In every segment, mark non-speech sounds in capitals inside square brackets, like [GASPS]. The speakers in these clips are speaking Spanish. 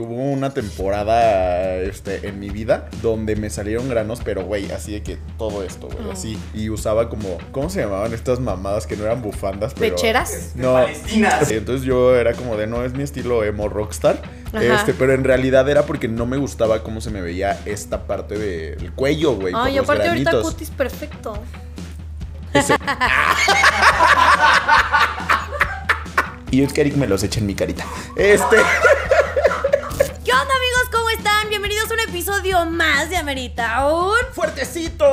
Hubo una temporada este, en mi vida donde me salieron granos, pero güey, así de que todo esto, güey, así. Y usaba como, ¿cómo se llamaban estas mamadas que no eran bufandas? Pero, ¿Pecheras? No. Palestinas. Entonces yo era como de, no, es mi estilo emo rockstar. Ajá. Este, pero en realidad era porque no me gustaba cómo se me veía esta parte del cuello, güey. Ay, los aparte ahorita cutis perfecto. Ese- [LAUGHS] Y es que Eric me los echa en mi carita. Este. [LAUGHS] episodio más de Amerita un... ¡Fuertecito!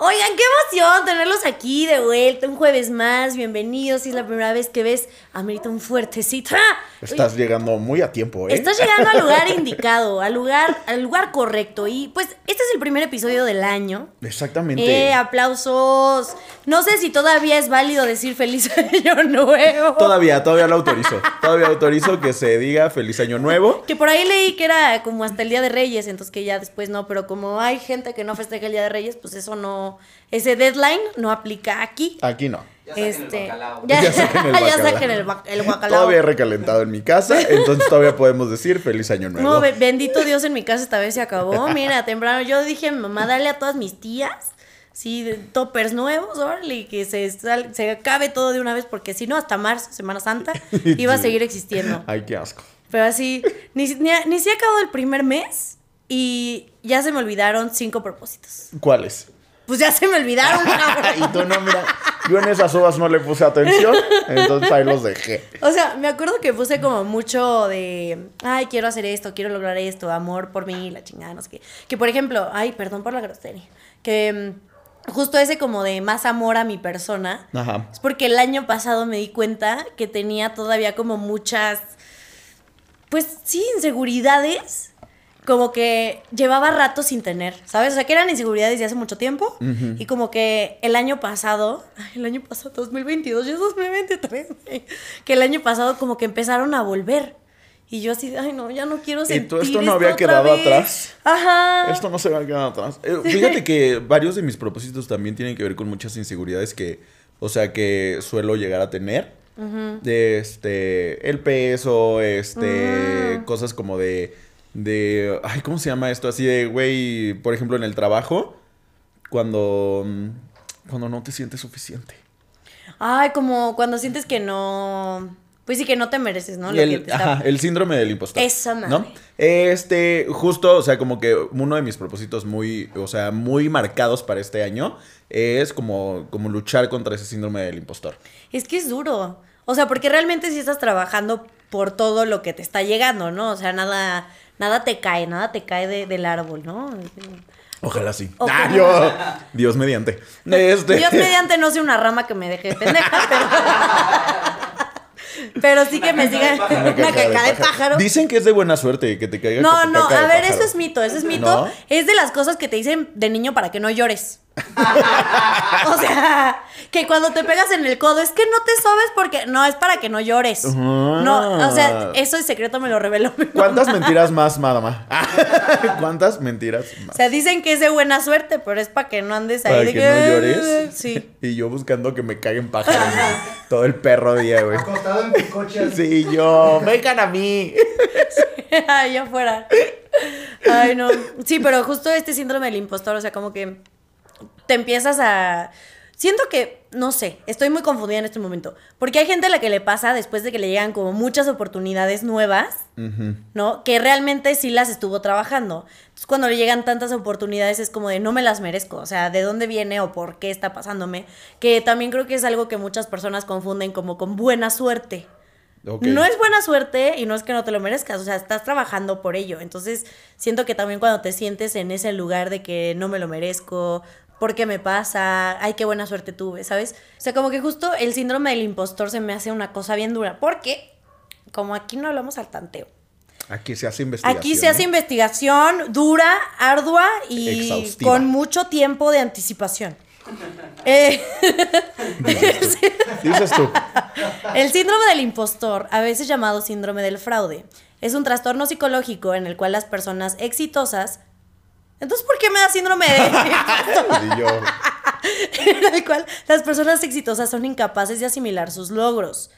Oigan, qué emoción tenerlos aquí de vuelta un jueves más. Bienvenidos. Si es la primera vez que ves Amerita un fuertecito. ¡Ah! Estás llegando muy a tiempo, ¿eh? Estás llegando al lugar [LAUGHS] indicado, al lugar, al lugar correcto. Y pues este es el primer episodio del año. Exactamente. Eh, aplausos. No sé si todavía es válido decir feliz [LAUGHS] año nuevo. Todavía, todavía lo autorizo. Todavía autorizo que se diga feliz año nuevo. Que por ahí leí que era como hasta el Día de Reyes, entonces que ya después no, pero como hay gente que no festeja el Día de Reyes, pues eso no, ese deadline no aplica aquí. Aquí no. Ya saquen el este, bacalao. ya, [LAUGHS] Ya saquen el [LAUGHS] ya bacalao. saquen el, ba- el guacalao. Todavía he recalentado en mi casa, entonces todavía podemos decir feliz año nuevo. No, be- bendito Dios en mi casa esta vez se acabó. [LAUGHS] Mira, temprano yo dije, mamá, dale a todas mis tías. Sí, toppers nuevos, órale, y que se, sal- se acabe todo de una vez, porque si no, hasta marzo, Semana Santa, iba a seguir existiendo. Ay, qué asco. Pero así, ni, si- ni, ni se ha acabado el primer mes y ya se me olvidaron cinco propósitos. ¿Cuáles? Pues ya se me olvidaron, [LAUGHS] cabrón. y tú no, mira, yo en esas uvas no le puse atención, entonces ahí los dejé. O sea, me acuerdo que puse como mucho de, ay, quiero hacer esto, quiero lograr esto, amor por mí, la chingada, no sé qué. Que por ejemplo, ay, perdón por la grosería, que mm, justo ese como de más amor a mi persona, Ajá. es porque el año pasado me di cuenta que tenía todavía como muchas, pues sí, inseguridades, como que llevaba rato sin tener, ¿sabes? O sea, que eran inseguridades de hace mucho tiempo y como que el año pasado, el año pasado, 2022, ya es 2023, güey, que el año pasado como que empezaron a volver. Y yo así, ay, no, ya no quiero ¿Y sentir tú esto no había quedado vez". atrás? Ajá. Esto no se va a quedar atrás. Eh, fíjate que varios de mis propósitos también tienen que ver con muchas inseguridades que, o sea, que suelo llegar a tener. De este, el peso, este, cosas como de, de, ay, ¿cómo se llama esto? Así de, güey, por ejemplo, en el trabajo, cuando, mm, cuando no te sientes suficiente. Ay, como cuando sientes que no, pues sí, que no te mereces, ¿no? Lo el, que te está- ajá, el síndrome del impostor. Esa madre. ¿no? Este, justo, o sea, como que uno de mis propósitos muy, o sea, muy marcados para este año es como, como luchar contra ese síndrome del impostor. Es que es duro. O sea, porque realmente sí estás trabajando por todo lo que te está llegando, ¿no? O sea, nada, nada te cae, nada te cae de- del árbol, ¿no? Ojalá sí. Ojalá. Ah, yo- Dios mediante. Este, Dios mediante no sé una rama que me deje pendeja, [LAUGHS] pero. pero sí que me siga Una caca caca de pájaro. Dicen que es de buena suerte que te caiga No, no, caca de a ver, pájaro. eso es mito, eso es mito. ¿No? Es de las cosas que te dicen de niño para que no llores. [LAUGHS] o sea, que cuando te pegas en el codo es que no te sobes porque no es para que no llores. No, o sea, eso es secreto me lo reveló mi ¿Cuántas mamá. mentiras más, mamá? [LAUGHS] ¿Cuántas mentiras más? O sea, dicen que es de buena suerte, pero es para que no andes ahí Para de que no llores. "Ah", Sí. [LAUGHS] Y yo buscando que me caguen pájaros todo el perro día, güey. Acostado en tu coche así. Sí, yo, vengan a mí. Allá [LAUGHS] afuera. Ay, no. Sí, pero justo este síndrome del impostor, o sea, como que te empiezas a. Siento que, no sé, estoy muy confundida en este momento. Porque hay gente a la que le pasa después de que le llegan como muchas oportunidades nuevas, ¿no? Que realmente sí las estuvo trabajando. Entonces, cuando le llegan tantas oportunidades es como de no me las merezco. O sea, ¿de dónde viene o por qué está pasándome? Que también creo que es algo que muchas personas confunden como con buena suerte. No es buena suerte y no es que no te lo merezcas, o sea, estás trabajando por ello. Entonces, siento que también cuando te sientes en ese lugar de que no me lo merezco, ¿por qué me pasa? Ay, qué buena suerte tuve, ¿sabes? O sea, como que justo el síndrome del impostor se me hace una cosa bien dura, porque como aquí no hablamos al tanteo. Aquí se hace investigación. Aquí se hace ¿eh? investigación dura, ardua y Exhaustiva. con mucho tiempo de anticipación. [LAUGHS] Eh, [LAUGHS] Dices tú. El síndrome del impostor, a veces llamado síndrome del fraude, es un trastorno psicológico en el cual las personas exitosas Entonces, ¿por qué me da síndrome de [LAUGHS] yo, [LAUGHS] en el cual las personas exitosas son incapaces de asimilar sus logros?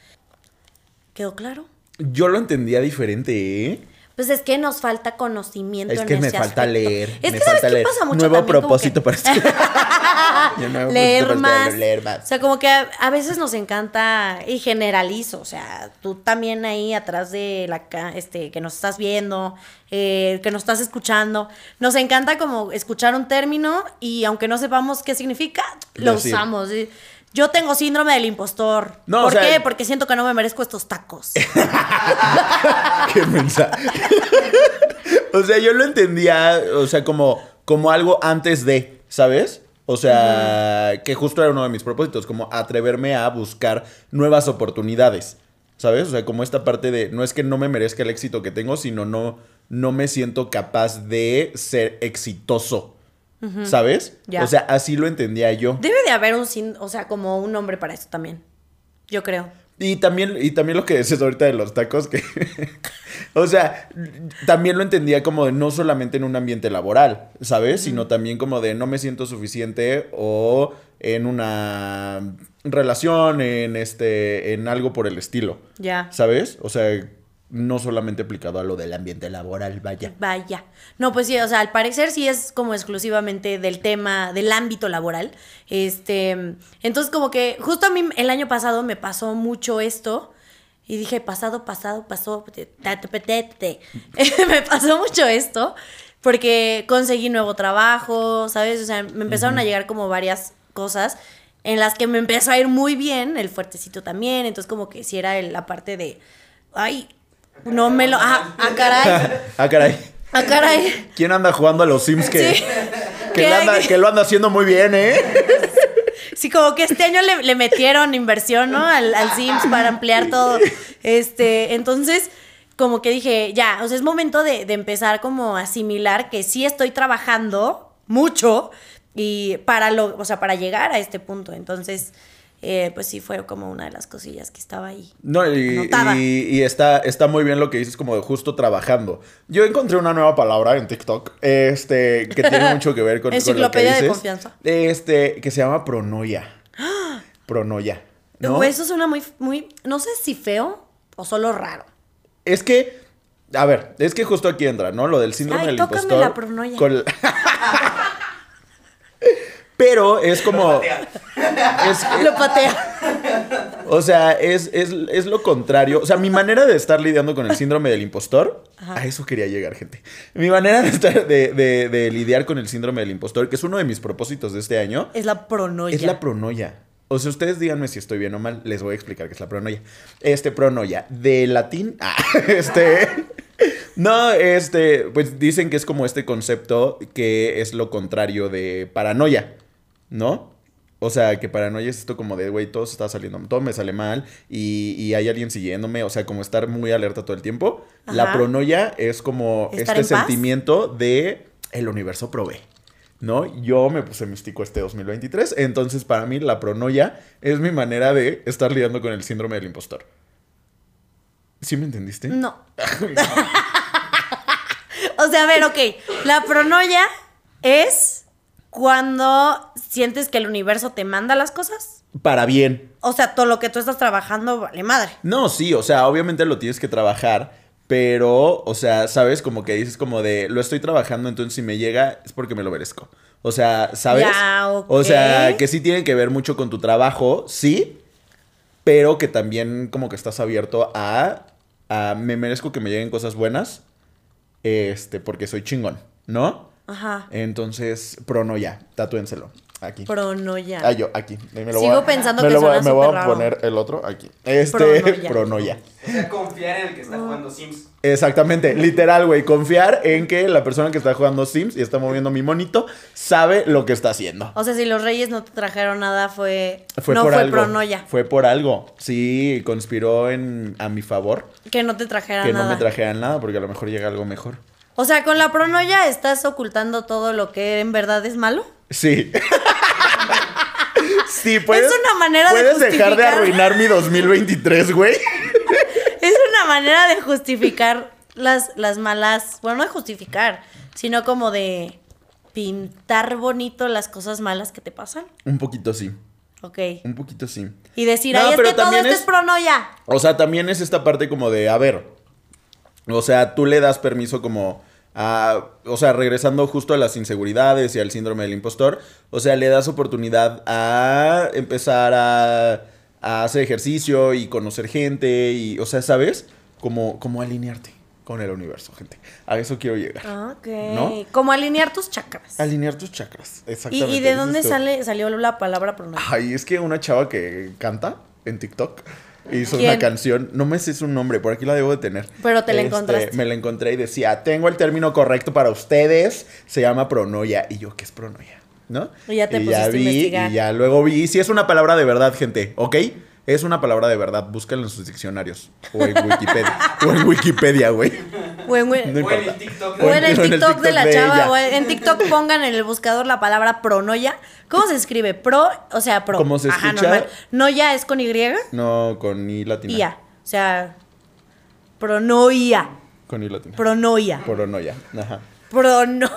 ¿Quedó claro? yo lo entendía diferente, ¿eh? Pues es que nos falta conocimiento Es en que me ese falta aspecto. leer. Es me que ¿sabes falta qué leer. pasa mucho Nuevo propósito que- para [LAUGHS] [LAUGHS] nuevo leer más. leer más. O sea, como que a, a veces nos encanta y generalizo, o sea, tú también ahí atrás de la este que nos estás viendo, eh, que nos estás escuchando, nos encanta como escuchar un término y aunque no sepamos qué significa, lo Decir. usamos. ¿sí? Yo tengo síndrome del impostor. No, o ¿Por sea- qué? Porque siento que no me merezco estos tacos. [LAUGHS] Qué mensa. [LAUGHS] o sea, yo lo entendía, o sea, como, como algo antes de, ¿sabes? O sea, que justo era uno de mis propósitos, como atreverme a buscar nuevas oportunidades, ¿sabes? O sea, como esta parte de, no es que no me merezca el éxito que tengo, sino no, no me siento capaz de ser exitoso, ¿sabes? O sea, así lo entendía yo. Debe de haber un, sin- o sea, como un nombre para eso también. Yo creo. Y también, y también lo que decías ahorita de los tacos, que. [LAUGHS] o sea, también lo entendía como de no solamente en un ambiente laboral, ¿sabes? Sino también como de no me siento suficiente o en una relación, en este. en algo por el estilo. Ya. ¿Sabes? O sea, no solamente aplicado a lo del ambiente laboral, vaya. Vaya. No, pues sí, o sea, al parecer sí es como exclusivamente del tema, del ámbito laboral. Este, entonces como que justo a mí el año pasado me pasó mucho esto y dije, pasado, pasado, pasó, [LAUGHS] me pasó mucho esto porque conseguí nuevo trabajo, ¿sabes? O sea, me empezaron a llegar como varias cosas en las que me empezó a ir muy bien, el fuertecito también, entonces como que si era el- la parte de, ay, no me lo, ah, ah, caray. ah, caray. Ah, caray. ¿Quién anda jugando a los Sims que, Sí. que, le anda- que lo anda haciendo muy bien, eh? Sí, como que este año le, le metieron inversión, ¿no? Al, al Sims para ampliar todo. Este, entonces, como que dije, ya, o sea, es momento de, de empezar como a asimilar que sí estoy trabajando mucho y para lo, o sea, para llegar a este punto. Entonces, eh, pues sí fue como una de las cosillas que estaba ahí. No, y, y- y está, está muy bien lo que dices, como de justo trabajando. Yo encontré una nueva palabra en TikTok, este, que tiene [LAUGHS] mucho que ver con, con lo que Enciclopedia de dices. confianza. Este, que se llama pronoia. [GASPS] Pronoia. ¿no? Eso suena muy, muy, no sé si feo o solo raro. Es que, a ver, es que justo aquí entra, ¿no? Lo del síndrome Ay, del tócame impostor. la pronoia. con- [LAUGHS] [LAUGHS] Pero es como. es- [LAUGHS] Lo patea. O sea, es, es, es lo contrario. O sea, mi manera de estar lidiando con el síndrome del impostor, a eso quería llegar, gente. Mi manera de, estar, de, de- de lidiar con el síndrome del impostor, que es uno de mis propósitos de este año, Es la pronoia. es la pronoia. O sea, ustedes díganme si estoy bien o mal, les voy a explicar qué es la pronoia. Este, pronoia, de latín, [LAUGHS] ah, este... No, este, pues dicen que es como este concepto que es lo contrario de paranoia, ¿no? O sea, que paranoia es esto como de, güey, todo se está saliendo, todo me sale mal y, y hay alguien siguiéndome, o sea, como estar muy alerta todo el tiempo. La pronoia es como ¿Estar este paz? sentimiento de el universo provee. ¿No? Yo me puse místico este 2023, entonces para mí la pronoia es mi manera de estar lidiando con el síndrome del impostor. ¿Sí me entendiste? No. o [LAUGHS] [LAUGHS] sea, a ver, ok. La pronoia es cuando sientes que el universo te manda las cosas. Para bien. O sea, todo lo que tú estás trabajando vale madre. No, sí, o sea, obviamente lo tienes que trabajar, pero, o sea, sabes, como que dices como de, lo estoy trabajando, entonces si me llega es porque me lo merezco. O sea, ¿sabes? Ya. O sea, que sí tiene que ver mucho con tu trabajo, sí, pero que también como que estás abierto a, a me merezco que me lleguen cosas buenas, este, porque soy chingón, ¿no? Ajá. Entonces, pronoia, tatúenselo, aquí. Pronoia. Ah, yo, aquí. Me lo Sigo voy a- pensando me que lo suena Me voy a raro. poner el otro aquí. Este. O sea, confiar en el que está jugando Sims. Exactamente, literal, güey. Confiar en que la persona que está jugando Sims y está moviendo mi monito sabe lo que está haciendo. O sea, si los reyes no te trajeron nada, fue. Fue no por fue algo. pronoia. Fue por algo. Sí, conspiró en, a mi favor Que no te trajeran que nada. no me trajeran nada porque a lo mejor llega algo mejor. O sea, con la pronoia estás ocultando todo lo que en verdad es malo. Sí. [LAUGHS] sí, puedes. Es una manera de Puedes dejar de justificar. arruinar mi 2023, güey. [LAUGHS] Es una manera de justificar las, las malas. Bueno, no de justificar, sino como de. pintar bonito las cosas malas que te pasan. Un poquito sí. Ok. Un poquito sí. Y decir, No, ay, es que todo también esto es- es pronoya. O sea, también es esta parte como de, a ver, o sea, tú le das permiso como a, o sea, regresando justo a las inseguridades y al síndrome del impostor, o sea, le das oportunidad a empezar a, a hacer ejercicio y conocer gente y, o sea, ¿sabes? Como, como alinearte con el universo, gente. A eso quiero llegar. Ok. ¿No? Como alinear tus chakras. Alinear tus chakras, ¿Y, exactamente. y de dices dónde sale, salió la palabra pronoya? Ay, es que una chava que canta en TikTok hizo ¿Quién? una canción, no me sé su nombre, por aquí la debo de tener. Pero te la Este, encontraste. Me la encontré y decía, tengo el término correcto para ustedes, se llama pronoia. Y yo, ¿qué es pronoia? ¿No? Y ya te pusiste a vi. Y ya luego vi, si es una palabra de verdad, gente, ¿ok? Es una palabra de verdad, búsquenla en sus diccionarios. O en Wikipedia. [LAUGHS] o en Wikipedia, güey. O en, No O en importa. el TikTok. o en el o en el TikTok de la TikTok de chava. ella. O en TikTok pongan en el buscador la palabra pronoya. ¿Cómo se escribe? Pro, o sea, pro. ¿Cómo se Ajá, escucha? normal. Noya es con Y. No, con I latina. Ia. O sea, pronoia. Con I latina. Pronoia. Pronoia. Ajá. Prono.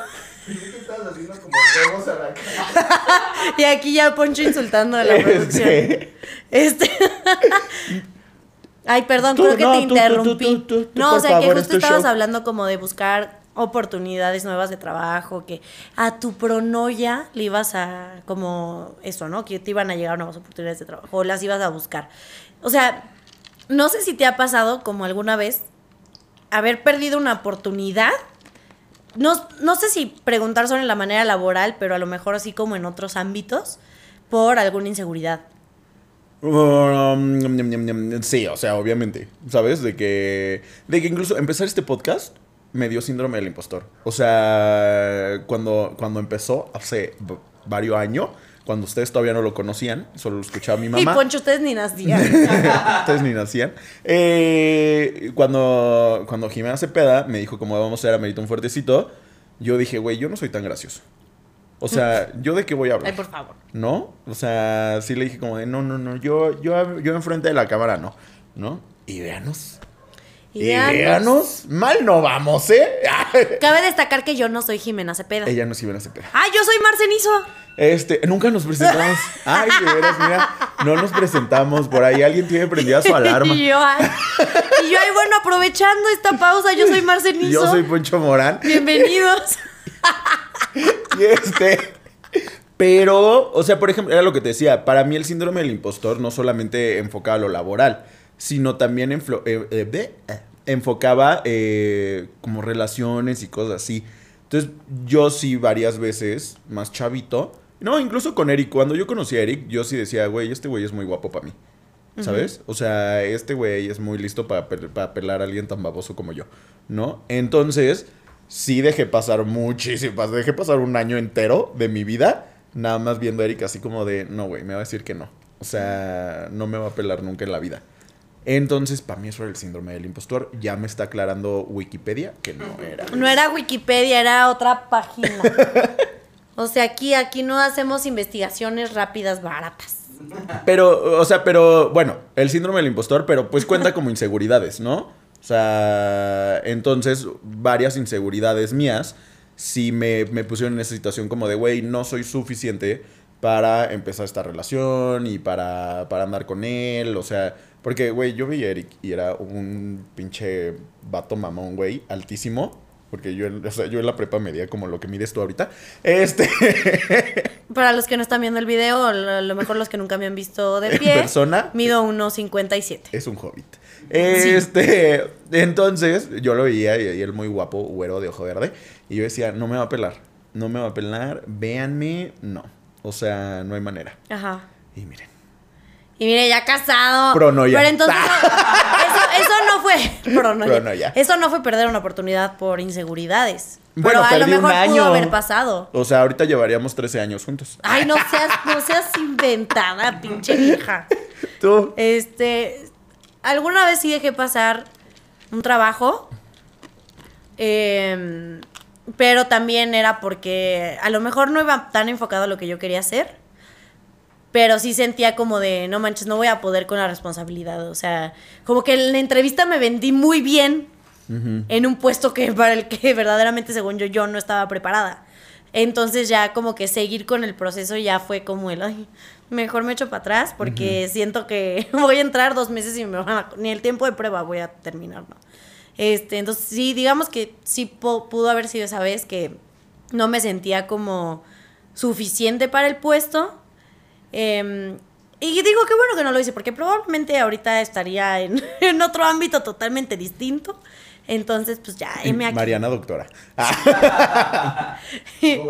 ¿Qué estás haciendo como huevos a la cara? [LAUGHS] Y aquí ya Poncho insultando a la [LAUGHS] producción. Este. Este. [LAUGHS] Ay, perdón, Tú, creo que no, te interrumpí. tú, tú, tú, no, o sea, favor, que justo tu estabas show. hablando como de buscar oportunidades nuevas de trabajo, que a tu pronoya le ibas a, como eso, ¿no? Que te iban a llegar nuevas oportunidades de trabajo, o las ibas a buscar. O sea, no sé si te ha pasado como alguna vez haber perdido una oportunidad. No, no sé si preguntar sobre la manera laboral, pero a lo mejor así como en otros ámbitos, por alguna inseguridad. Um, sí, o sea, obviamente, ¿sabes? De que, de que incluso empezar este podcast me dio síndrome del impostor. O sea, cuando, cuando empezó hace varios años, cuando ustedes todavía no lo conocían, solo lo escuchaba mi Y mamá. Poncho, ustedes ni nacían. [LAUGHS] Ustedes ni nacían. Eh, cuando, cuando Jimena Cepeda me dijo como vamos a hacer Amerita un fuertecito, yo dije, güey, yo no soy tan gracioso. O sea, ¿yo de qué voy a hablar? Ay, por favor. ¿No? O sea, sí le dije como de, no, no, no, yo, yo, yo enfrente de la cámara no, ¿no? Y véanos. Y véanos. Mal no vamos, ¿eh? [LAUGHS] Cabe destacar que yo no soy Jimena Cepeda. Ella no es Jimena Cepeda. ¡Ah, yo soy Marcenizo! Este, nunca nos presentamos. [LAUGHS] Ay, de veras, mira, no nos presentamos. Por ahí alguien tiene prendida su [LAUGHS] alarma. y yo, ay, y yo, ay, bueno, aprovechando esta pausa, yo soy Marcenizo. Yo soy Poncho Morán. Bienvenidos. [LAUGHS] Y este. Pero, o sea, por ejemplo, era lo que te decía. Para mí, el síndrome del impostor no solamente enfocaba a lo laboral, sino también enflo- eh, eh, eh, enfocaba como relaciones y cosas así. Entonces, yo sí, varias veces, más chavito. No, incluso con Eric. Cuando yo conocí a Eric, yo sí decía, güey, este güey es muy guapo para mí. ¿Sabes? O sea, este güey es muy listo para, para pelar a alguien tan baboso como yo, ¿no? Entonces, sí dejé pasar muchísimas, dejé pasar un año entero de mi vida, nada más viendo a Eric así como de, no, güey, me va a decir que no. O sea, no me va a pelar nunca en la vida. Entonces, para mí eso era el síndrome del impostor. Ya me está aclarando Wikipedia que no era. No era Wikipedia, era otra página. [LAUGHS] O sea, aquí, aquí no hacemos investigaciones rápidas baratas. Pero, o sea, pero, bueno, el síndrome del impostor, pero pues cuenta como inseguridades, ¿no? O sea, entonces, varias inseguridades mías sí me, me pusieron en esa situación como de, güey, no soy suficiente para empezar esta relación y para, para andar con él, o sea, porque, güey, yo vi a Eric y era un pinche vato mamón, güey, altísimo. Porque yo, en- o sea, yo en la prepa medía como lo que mides tú ahorita. Este. [LAUGHS] Para los que no están viendo el video, a lo mejor los que nunca me han visto de pie, persona. mido 1.57. Es un hobbit. Este, entonces, yo lo veía y, y él muy guapo, güero de ojo verde. Y yo decía, no me va a pelar. No me va a pelar. Véanme, no. O sea, no hay manera. Ajá. Y miren. Y mire, ya casado. Pronoya. Pero entonces, [LAUGHS] eso [LAUGHS] no. Pronoya. Pronoya. Eso no fue perder una oportunidad por inseguridades. Bueno, pero a lo mejor año. pudo haber pasado. O sea, ahorita llevaríamos 13 años juntos. Ay, no seas, no seas inventada, pinche vieja. [LAUGHS] Tú. Este, alguna vez sí dejé pasar un trabajo, em, pero también era porque a lo mejor no iba tan enfocado a lo que yo quería hacer, pero sí sentía como de, no manches, no voy a poder con la responsabilidad. O sea, como que en la entrevista me vendí muy bien en un puesto que [LAUGHS] para el que verdaderamente, según yo, yo no estaba preparada. Entonces ya como que seguir con el proceso ya fue como el, ay, mejor me echo para atrás porque siento que [LAUGHS] voy a entrar dos meses y me van a- ni el tiempo de prueba voy a terminar, ¿no? Este, entonces sí, digamos que sí pu- pudo haber sido esa vez que no me sentía como suficiente para el puesto. Em, y digo qué bueno que no lo hice, porque probablemente ahorita estaría en, [LAUGHS] en otro ámbito totalmente distinto. Entonces, pues ya, M aquí. Mariana doctora. [LAUGHS] Ah,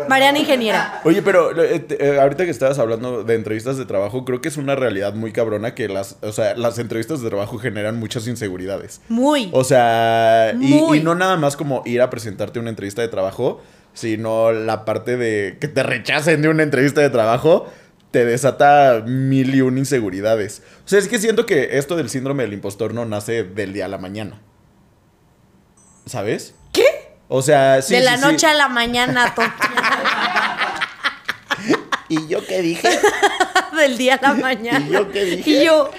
Mariana ingeniera. Oye, pero eh, eh, ahorita que estabas hablando de entrevistas de trabajo, creo que es una realidad muy cabrona que las, o sea, las entrevistas de trabajo generan muchas inseguridades. Muy. O sea, y, y no nada más como ir a presentarte una entrevista de trabajo, sino la parte de que te rechacen de una entrevista de trabajo, te desata mil y un inseguridades. O sea, es que siento que esto del síndrome del impostor no nace del día a la mañana. ¿Sabes? ¿Qué? O sea, sí. de la sí. noche a la mañana, [LAUGHS] ¿Y yo qué dije? [LAUGHS] del día a la mañana. ¿Y yo qué dije? Y yo,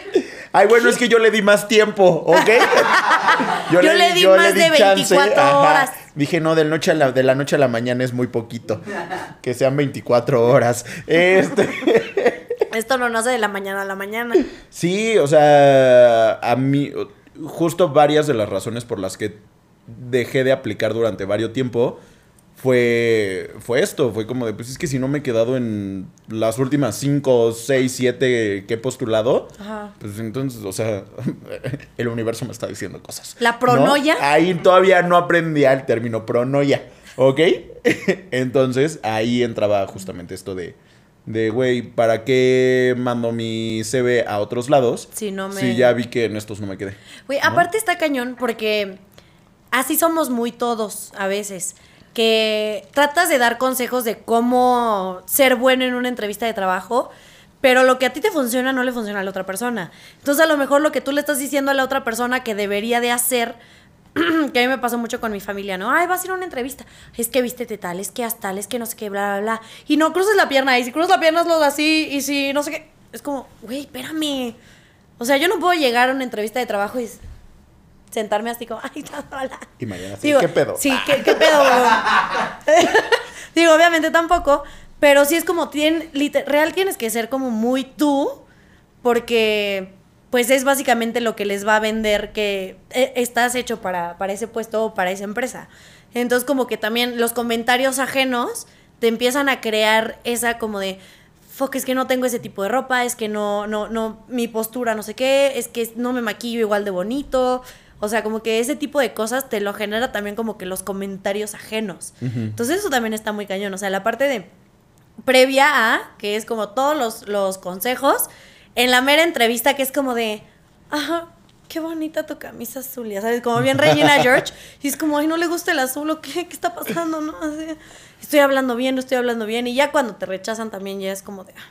Ay, bueno, es que yo le di más tiempo, ¿ok? [LAUGHS] Yo le di más de 24 horas. Dije, no, de, noche a la, de la noche a la mañana es muy poquito. Que sean 24 horas. Este. [LAUGHS] esto no nace de la mañana a la mañana. Sí, o sea, a mí, justo varias de las razones por las que dejé de aplicar durante varios tiempo fue, fue esto, fue como de, pues es que si no me he quedado en las últimas 5, 6, 7 que he postulado, Ajá. pues entonces, o sea, [LAUGHS] el universo me está diciendo cosas. ¿La ¿no? pronoia? Ahí todavía no aprendía el término pronoia, ¿ok? [LAUGHS] entonces ahí entraba justamente esto de, de, güey, ¿para qué mando mi CV a otros lados? Si no me- Si ya vi que en estos no me quedé. Güey, ¿no? aparte está cañón porque así somos muy todos a veces. Que tratas de dar consejos de cómo ser bueno en una entrevista de trabajo, pero lo que a ti te funciona no le funciona a la otra persona. Entonces a lo mejor lo que tú le estás diciendo a la otra persona que debería de hacer, [CLEARS THROAT] que a mí me pasó mucho con mi familia, ¿no? Ay, vas a ir a una entrevista. Es que vístete tal, es que haz tal, es que no sé qué, bla, bla, bla. Y no cruces la pierna, y si cruzas la pierna hazlo así, y si no sé qué. Es como, güey, espérame. O sea, yo no puedo llegar a una entrevista de trabajo y sentarme así como, [LAUGHS] ay, hola. Y mañana Digo, ¿qué pedo? Sí, ¿qué, qué pedo? [LAUGHS] Digo, obviamente tampoco, pero sí es como, real tienes que ser como muy tú, porque pues es básicamente lo que les va a vender que eh, estás hecho para, para ese puesto o para esa empresa. Entonces como que también los comentarios ajenos te empiezan a crear esa como de, fuck, es que no tengo ese tipo de ropa, es que no, no, no, mi postura no sé qué, es que no me maquillo igual de bonito. O sea, como que ese tipo de cosas te lo genera también como que los comentarios ajenos. Entonces eso también está muy cañón. O sea, la parte de previa a, que es como todos los, los consejos, en la mera entrevista que es como de, ajá, qué bonita tu camisa azul, ya sabes, como bien Regina [LAUGHS] George, y es como, ay, no le gusta el azul, o qué, qué está pasando, ¿no? Así, estoy hablando bien, no estoy hablando bien, y ya cuando te rechazan también ya es como de, ah,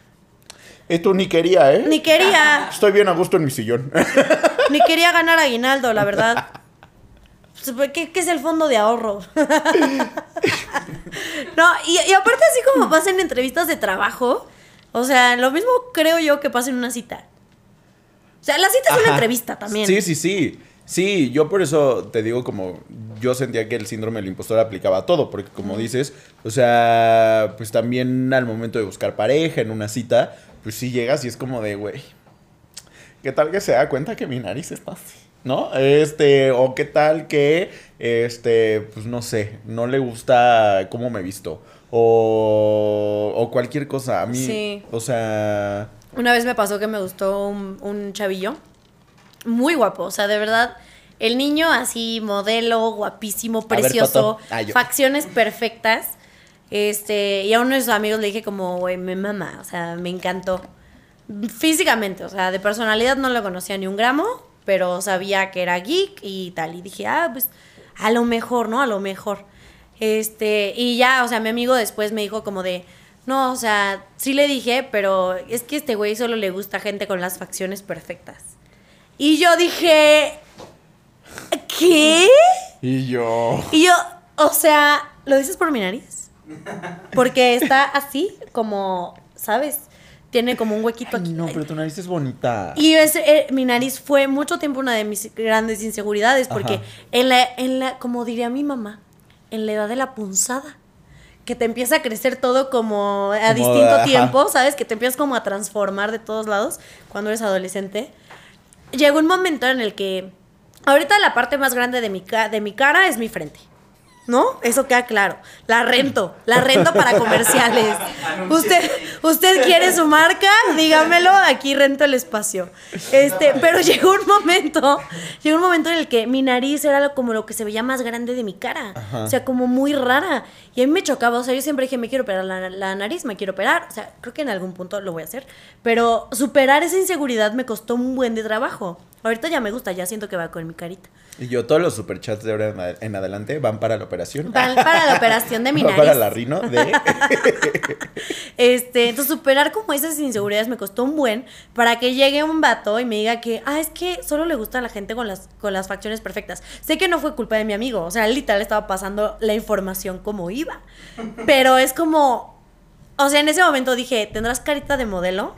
Esto ni quería, ¿eh? ni quería, Estoy bien a gusto en mi sillón. [LAUGHS] ni quería ganar aguinaldo, la verdad. Pues, ¿Qué, qué es el fondo de ahorro? [LAUGHS] no, y, y aparte así como pasa en entrevistas de trabajo, o sea, lo mismo creo yo que pasa en una cita. O sea, la cita es una entrevista también. Sí, sí, sí. Sí, yo por eso te digo como yo sentía que el síndrome del impostor aplicaba a todo, porque como dices, o sea, pues también al momento de buscar pareja en una cita, pues sí llegas y es como de, güey, ¿qué tal que se da cuenta que mi nariz está así? ¿No? Este, o qué tal que, este, pues no sé, no le gusta cómo me visto, o, o cualquier cosa. A mí, Sí. o sea, Una vez me pasó que me gustó un, un chavillo. Muy guapo. O sea, de verdad. El niño así, modelo, guapísimo, precioso. Ah, facciones perfectas. Este, y a uno de sus amigos le dije como, güey, me mama. O sea, me encantó. Físicamente, o sea, de personalidad no lo conocía ni un gramo, pero sabía que era geek y tal. Y dije, ah, pues, a lo mejor, ¿no? A lo mejor. Este, y ya, o sea, mi amigo después me dijo como de, no, o sea, sí le dije, pero es que este güey solo le gusta gente con las facciones perfectas. Y yo dije, ¿qué? y yo... Y yo, o sea, ¿lo dices por mi nariz? Porque está así, como, ¿sabes? Tiene como un huequito Ay, aquí. no, pero tu nariz es bonita. Y ese, eh, mi nariz fue mucho tiempo una de mis grandes inseguridades, porque Ajá. en la, en la, como diría mi mamá, en la edad de la punzada, que te empieza a crecer todo como a Como, distinto ajá. tiempo, ¿sabes? Que te empiezas como a transformar de todos lados cuando eres adolescente. Llegó un momento en el que ahorita la parte más grande de mi, ca- de mi cara es mi frente. ¿No? Eso queda claro. La rento, la rento para comerciales. [LAUGHS] Usted, usted quiere su marca, dígamelo, aquí rento el espacio. Este, pero llegó un momento, llegó un momento en el que mi nariz era lo- como lo que se veía más grande de mi cara. O sea, como muy rara. Y a mí me chocaba, o sea, yo siempre dije, me quiero operar la, la nariz, me quiero operar. O sea, creo que en algún punto lo voy a hacer. Pero superar esa inseguridad me costó un buen de trabajo. Ahorita ya me gusta, ya siento que va con mi carita. Y yo, todos los superchats de ahora en ad- en adelante van para la operación. Van para la operación de [LAUGHS] mi nariz. para la rino de. [LAUGHS] Este, entonces superar como esas inseguridades me costó un buen para que llegue un vato y me diga que, ah, es que solo le gusta a la gente con las, con las facciones perfectas. Sé que no fue culpa de mi amigo, o sea, él literal estaba pasando la información como iba. Pero es como, o sea, en ese momento dije, tendrás carita de modelo,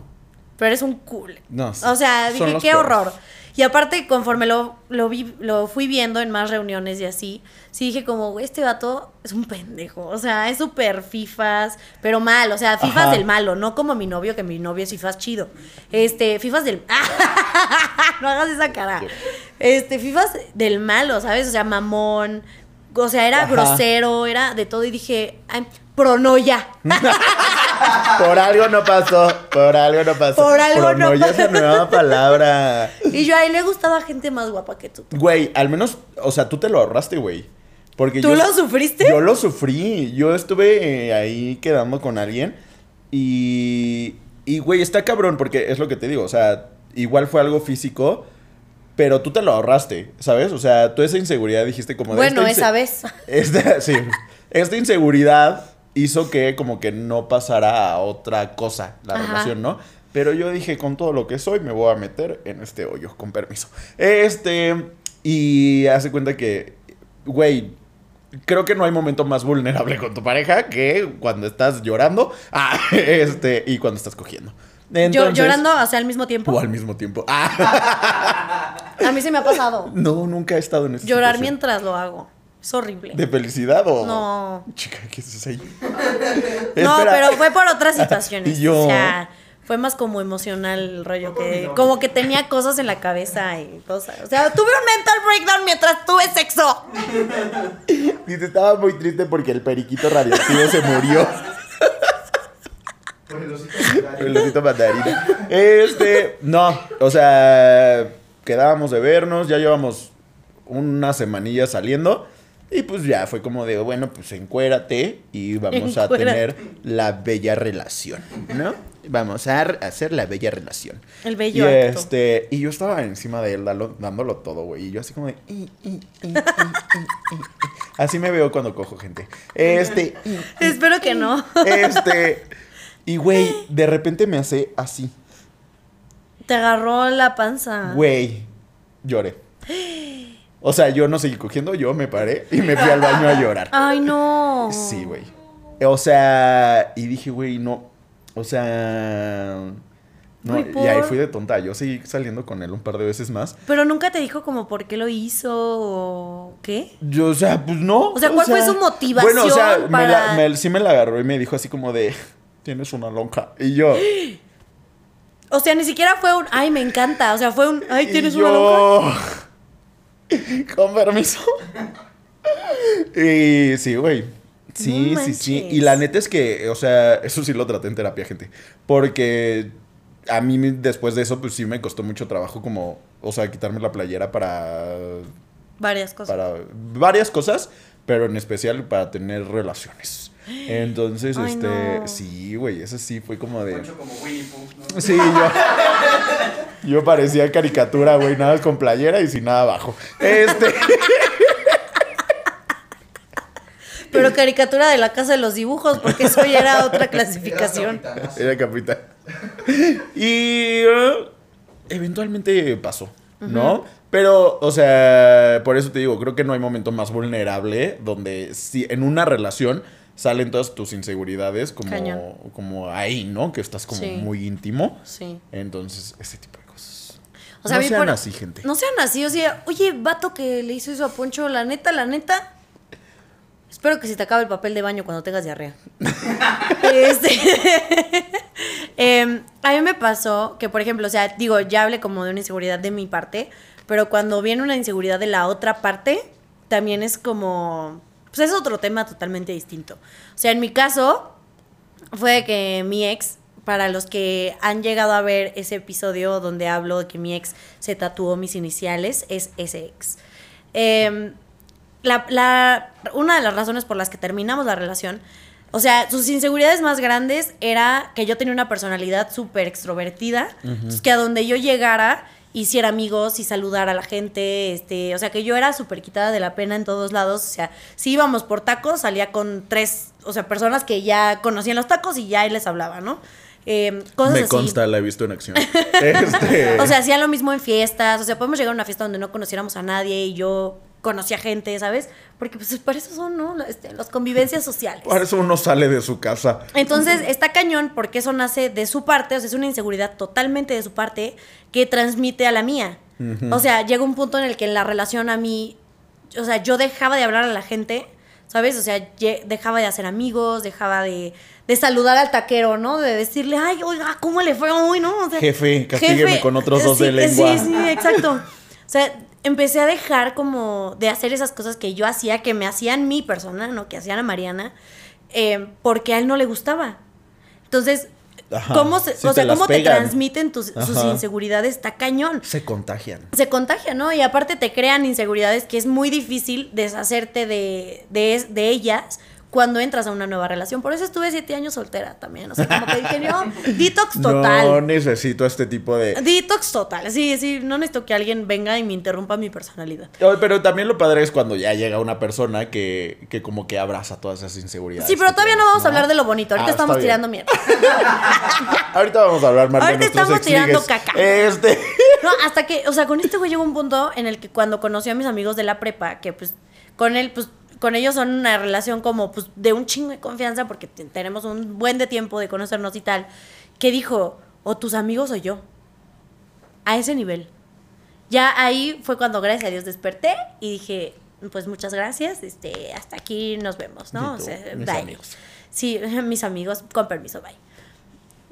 pero eres un cool. No, o sea, dije, qué peores. horror. Y aparte, conforme lo, lo, vi, lo fui viendo en más reuniones y así, sí dije como, "Güey, este vato es un pendejo. O sea, es súper fifas, pero mal. O sea, fifas Ajá. del malo, no como mi novio, que mi novio es fifas chido. Este, fifas del... [LAUGHS] no hagas esa cara. Este, fifas del malo, ¿sabes? O sea, mamón. O sea, era Ajá. grosero, era de todo. Y dije, pronoya. [LAUGHS] Por algo no pasó. Por algo no pasó. Por algo no Pronoya pasó. esa nueva palabra. Y yo, ahí le gustaba gente más guapa que tú. Güey, al menos, o sea, tú te lo ahorraste, güey. Porque ¿Tú yo, lo sufriste? Yo lo sufrí. Yo estuve eh, ahí quedando con alguien. Y. Y, güey, está cabrón, porque es lo que te digo. O sea, igual fue algo físico. Pero tú te lo ahorraste, ¿sabes? O sea, tú esa inseguridad dijiste como de Bueno, esa vez. Esta, sí. [LAUGHS] Esta inseguridad hizo que como que no pasara a otra cosa la Ajá. relación, ¿no? Pero yo dije, con todo lo que soy, me voy a meter en este hoyo, con permiso. Este, y hace cuenta que, güey, creo que no hay momento más vulnerable con tu pareja que cuando estás llorando, [LAUGHS] ah, este, y cuando estás cogiendo. Yo Entonces- llorando, o sea, al mismo tiempo. O al mismo tiempo. Ah, [LAUGHS] A mí se me ha pasado. no, nunca he estado en esa Llorar situación. mientras lo hago. Es horrible. ¿De felicidad o...? No. Chica, ¿qué haces ahí? [LAUGHS] No, pero fue por otras [LAUGHS] situaciones. Y yo- O sea, fue más como emocional el rollo que como que tenía cosas en la cabeza y cosas. O sea, tuve un mental breakdown mientras tuve sexo. [LAUGHS] Dice, estaba muy triste porque el periquito radioactivo se murió. Por el osito mandarín. El osito mandarina. Este, no, o sea, quedábamos de vernos, ya llevamos una semanilla saliendo. Y pues ya fue como de, bueno, pues encuérate y vamos a tener la bella relación, ¿no? Vamos a hacer la bella relación. El Y bello acto. este, y yo estaba encima de él dalo- dándolo todo, güey. Y yo así como de. Así me veo cuando cojo gente. Este. "I, i, Espero que no. este. Y güey, [LAUGHS] de repente me hace así. Te agarró la panza. Güey, lloré. [GASPS] [LAUGHS] O sea, yo no seguí cogiendo, yo me paré y me fui al baño a llorar. [LAUGHS] Ay, no. Sí, güey. O sea, y dije, güey, no. O sea. No, y ahí fui de tonta. Yo seguí saliendo con él un par de veces más. Pero nunca te dijo como por qué lo hizo o qué. Yo, o sea, pues no. O sea, ¿cuál fue su motivación Bueno, o sea, me para- la- me- sí me la agarró y me dijo así como de, tienes una lonja. Y yo, [GASPS] O sea, ni siquiera fue un, ay, me encanta. O sea, fue un, ay, tienes una lonja. [LAUGHS] [LAUGHS] con permiso. [LAUGHS] y sí, güey. Sí, No sí, sí. Y la neta es que, o sea, eso sí lo traté en terapia, gente. Porque a mí después de eso, pues sí me costó mucho trabajo como, o sea, quitarme la playera para Varias cosas. para varias cosas, pero en especial para tener relaciones. Entonces, Ay, este, no. sí, güey, ese sí fue como de Mucho como Winnie Pooh, ¿no? Sí, yo [LAUGHS] yo parecía caricatura, güey, nada más con playera y sin nada abajo. Este, [LAUGHS] Pero caricatura de la casa de los dibujos, porque eso ya era otra clasificación. Era capitán. [LAUGHS] Y eh, eventualmente pasó, ¿no? Pero, o sea, por eso te digo, creo que no hay momento más vulnerable donde si en una relación salen todas tus inseguridades como, Cañón. como ahí, ¿no? Que estás como Sí. muy íntimo. Sí. Entonces, ese tipo de cosas. O sea, a no sean por- así, gente. No sean así, o sea, oye, vato que le hizo eso a Poncho, la neta, la neta. Espero que se te acabe el papel de baño cuando tengas diarrea. [LAUGHS] Este, [LAUGHS] em, a mí me pasó que, por ejemplo, o sea, digo, ya hablé como de una inseguridad de mi parte, pero cuando viene una inseguridad de la otra parte, también es como, pues es otro tema totalmente distinto. O sea, en mi caso, fue que mi ex, para los que han llegado a ver ese episodio donde hablo de que mi ex se tatuó mis iniciales, es ese ex. Em, la, la- una de las razones por las que terminamos la relación, o sea, sus inseguridades más grandes era que yo tenía una personalidad súper extrovertida, entonces que a donde yo llegara hiciera amigos y saludara a la gente, este, o sea, que yo era súper quitada de la pena en todos lados, o sea, si íbamos por tacos, salía con tres, o sea, personas que ya conocían los tacos y ya les hablaba, ¿no? Em, cosas Me así. consta, la he visto en acción. [LAUGHS] Este, O sea, hacía lo mismo en fiestas. O sea, podemos llegar a una fiesta donde no conociéramos a nadie y yo conocía gente, ¿sabes? Porque pues para eso son, ¿no? Este, las convivencias sociales. por eso uno sale de su casa. Entonces, está cañón porque eso nace de su parte, o sea, es una inseguridad totalmente de su parte que transmite a la mía. O sea, llega un punto en el que en la relación a mí, o sea, yo dejaba de hablar a la gente, ¿sabes? O sea, dejaba de hacer amigos, dejaba de, de saludar al taquero, ¿no? De decirle, ay, oiga, ¿cómo le fue hoy, no? O sea, Jefe, castígueme con otros dos sí, de lengua. Sí, sí, exacto. O sea, empecé a dejar como de hacer esas cosas que yo hacía, que me hacían mi persona, ¿no? Que hacían a Mariana, eh, porque a él no le gustaba. Entonces, Ajá, ¿cómo, se, o te sea, ¿cómo te transmiten tus, sus inseguridades? Está cañón. Se contagian. Se contagia, ¿no? Y aparte te crean inseguridades que es muy difícil deshacerte de, de, de ellas cuando entras a una nueva relación. Por eso estuve siete años soltera también. O sea, como que dije, no, detox total. No necesito este tipo de. Detox total, sí, sí, no necesito que alguien venga y me interrumpa mi personalidad. Pero también lo padre es cuando ya llega una persona que, que como que abraza todas esas inseguridades. Sí, pero todavía no vamos a hablar de lo bonito, ahorita Ah, estamos tirando mierda. [LAUGHS] Ahorita vamos a hablar más de Ahorita estamos tirando caca. Este. [LAUGHS] No, hasta que, o sea, con este güey llegó un punto en el que cuando conocí a mis amigos de la prepa, que pues con él, pues con ellos son una relación como pues de un chingo de confianza porque te- tenemos un buen de tiempo de conocernos y tal, que dijo, o tus amigos o yo. A ese nivel. Ya ahí fue cuando, gracias a Dios, desperté y dije, pues muchas gracias, este, hasta aquí nos vemos, ¿no? Tú, mis bye. amigos. Sí, [LAUGHS] mis amigos, con permiso, bye.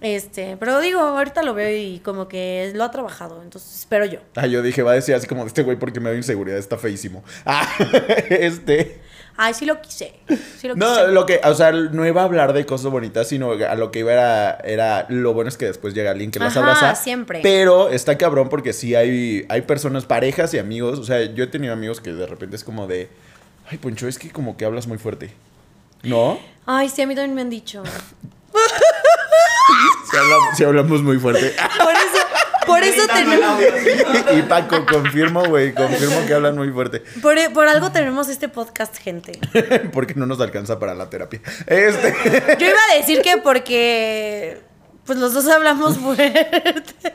Este, pero digo, ahorita lo veo y como que lo ha trabajado, entonces espero yo. Ah, yo dije, va a decir así como este güey porque me da inseguridad, está feísimo. Ah, [LAUGHS] este. Ay, sí lo quise. Sí lo No, quise. lo que, o sea, no iba a hablar de cosas bonitas, sino a lo que iba era, era lo bueno es que después llega alguien que las Ajá, abraza. siempre. Pero está cabrón porque sí hay, hay personas, parejas y amigos. O sea, yo he tenido amigos que de repente es como de, ay, Poncho, es que como que hablas muy fuerte. ¿No? Ay, sí, a mí también me han dicho. [LAUGHS] Si hablamos muy fuerte. Por eso, por eso tenemos, y Paco, confirmo, güey, confirmo que hablan muy fuerte. por, por algo tenemos este podcast, gente. [LAUGHS] porque no nos alcanza para la terapia. Este. [LAUGHS] Yo iba a decir que porque, pues los dos hablamos fuerte,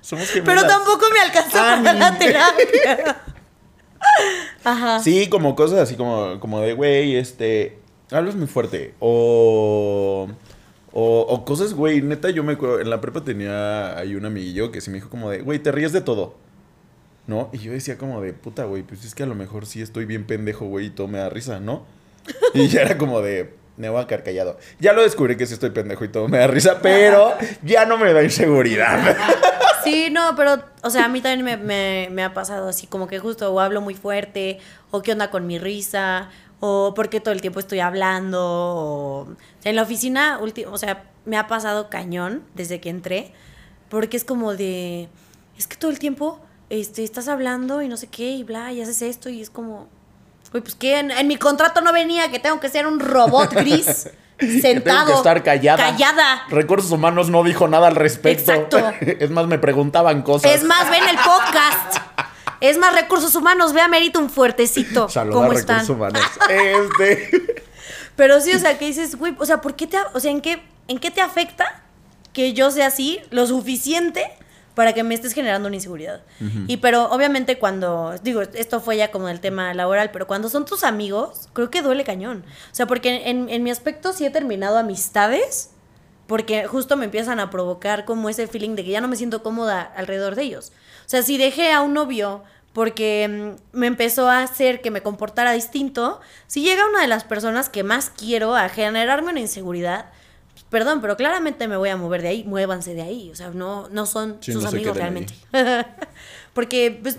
Somos pero gemelas. tampoco me alcanza Ah, para la terapia. Ajá. Sí, como cosas así como, como de, güey, este, hablas muy fuerte. O, o, o cosas, güey, neta, yo me acuerdo, en la prepa tenía ahí un amiguillo que sí me dijo como de, güey, te ríes de todo. ¿No? Y yo decía como de, puta, güey, pues es que a lo mejor sí estoy bien pendejo, güey, y todo me da risa, ¿no? Y ya era como de, me voy a quedar. Ya lo descubrí que sí estoy pendejo y todo me da risa, pero ya no me da inseguridad. Sí, no, pero, o sea, a mí también me, me- ha pasado así, como que justo o hablo muy fuerte, o qué onda con mi risa, o por qué todo el tiempo estoy hablando, o, en la oficina, o sea, me ha pasado cañón desde que entré, porque es como de, es que todo el tiempo este, estás hablando y no sé qué, y bla, y haces esto, y es como, uy, pues que en, en mi contrato no venía que tengo que ser un robot [LAUGHS] gris. Sentado. Tengo que estar callada. Callada. Recursos Humanos no dijo nada al respecto. Exacto. [LAUGHS] Es más, me preguntaban cosas. Es más, ven el podcast. Es más, recursos humanos, ve a Merito un fuertecito. [LAUGHS] Saludos ¿Cómo a están? Recursos Humanos. Este. Pero sí, o sea, que dices, güey, o sea, ¿por qué te, o sea, ¿en qué, ¿en qué te afecta que yo sea así lo suficiente para que me estés generando una inseguridad? Y pero obviamente cuando, digo, esto fue ya como el tema laboral, pero cuando son tus amigos, creo que duele cañón. O sea, porque en, en mi aspecto sí he terminado amistades porque justo me empiezan a provocar como ese feeling de que ya no me siento cómoda alrededor de ellos. O sea, si dejé a un novio porque mm, me empezó a hacer que me comportara distinto. Si llega una de las personas que más quiero a generarme una inseguridad, perdón, pero claramente me voy a mover de ahí, muévanse de ahí, o sea, no, no son Sí, sus no amigos realmente. [LAUGHS] porque pues,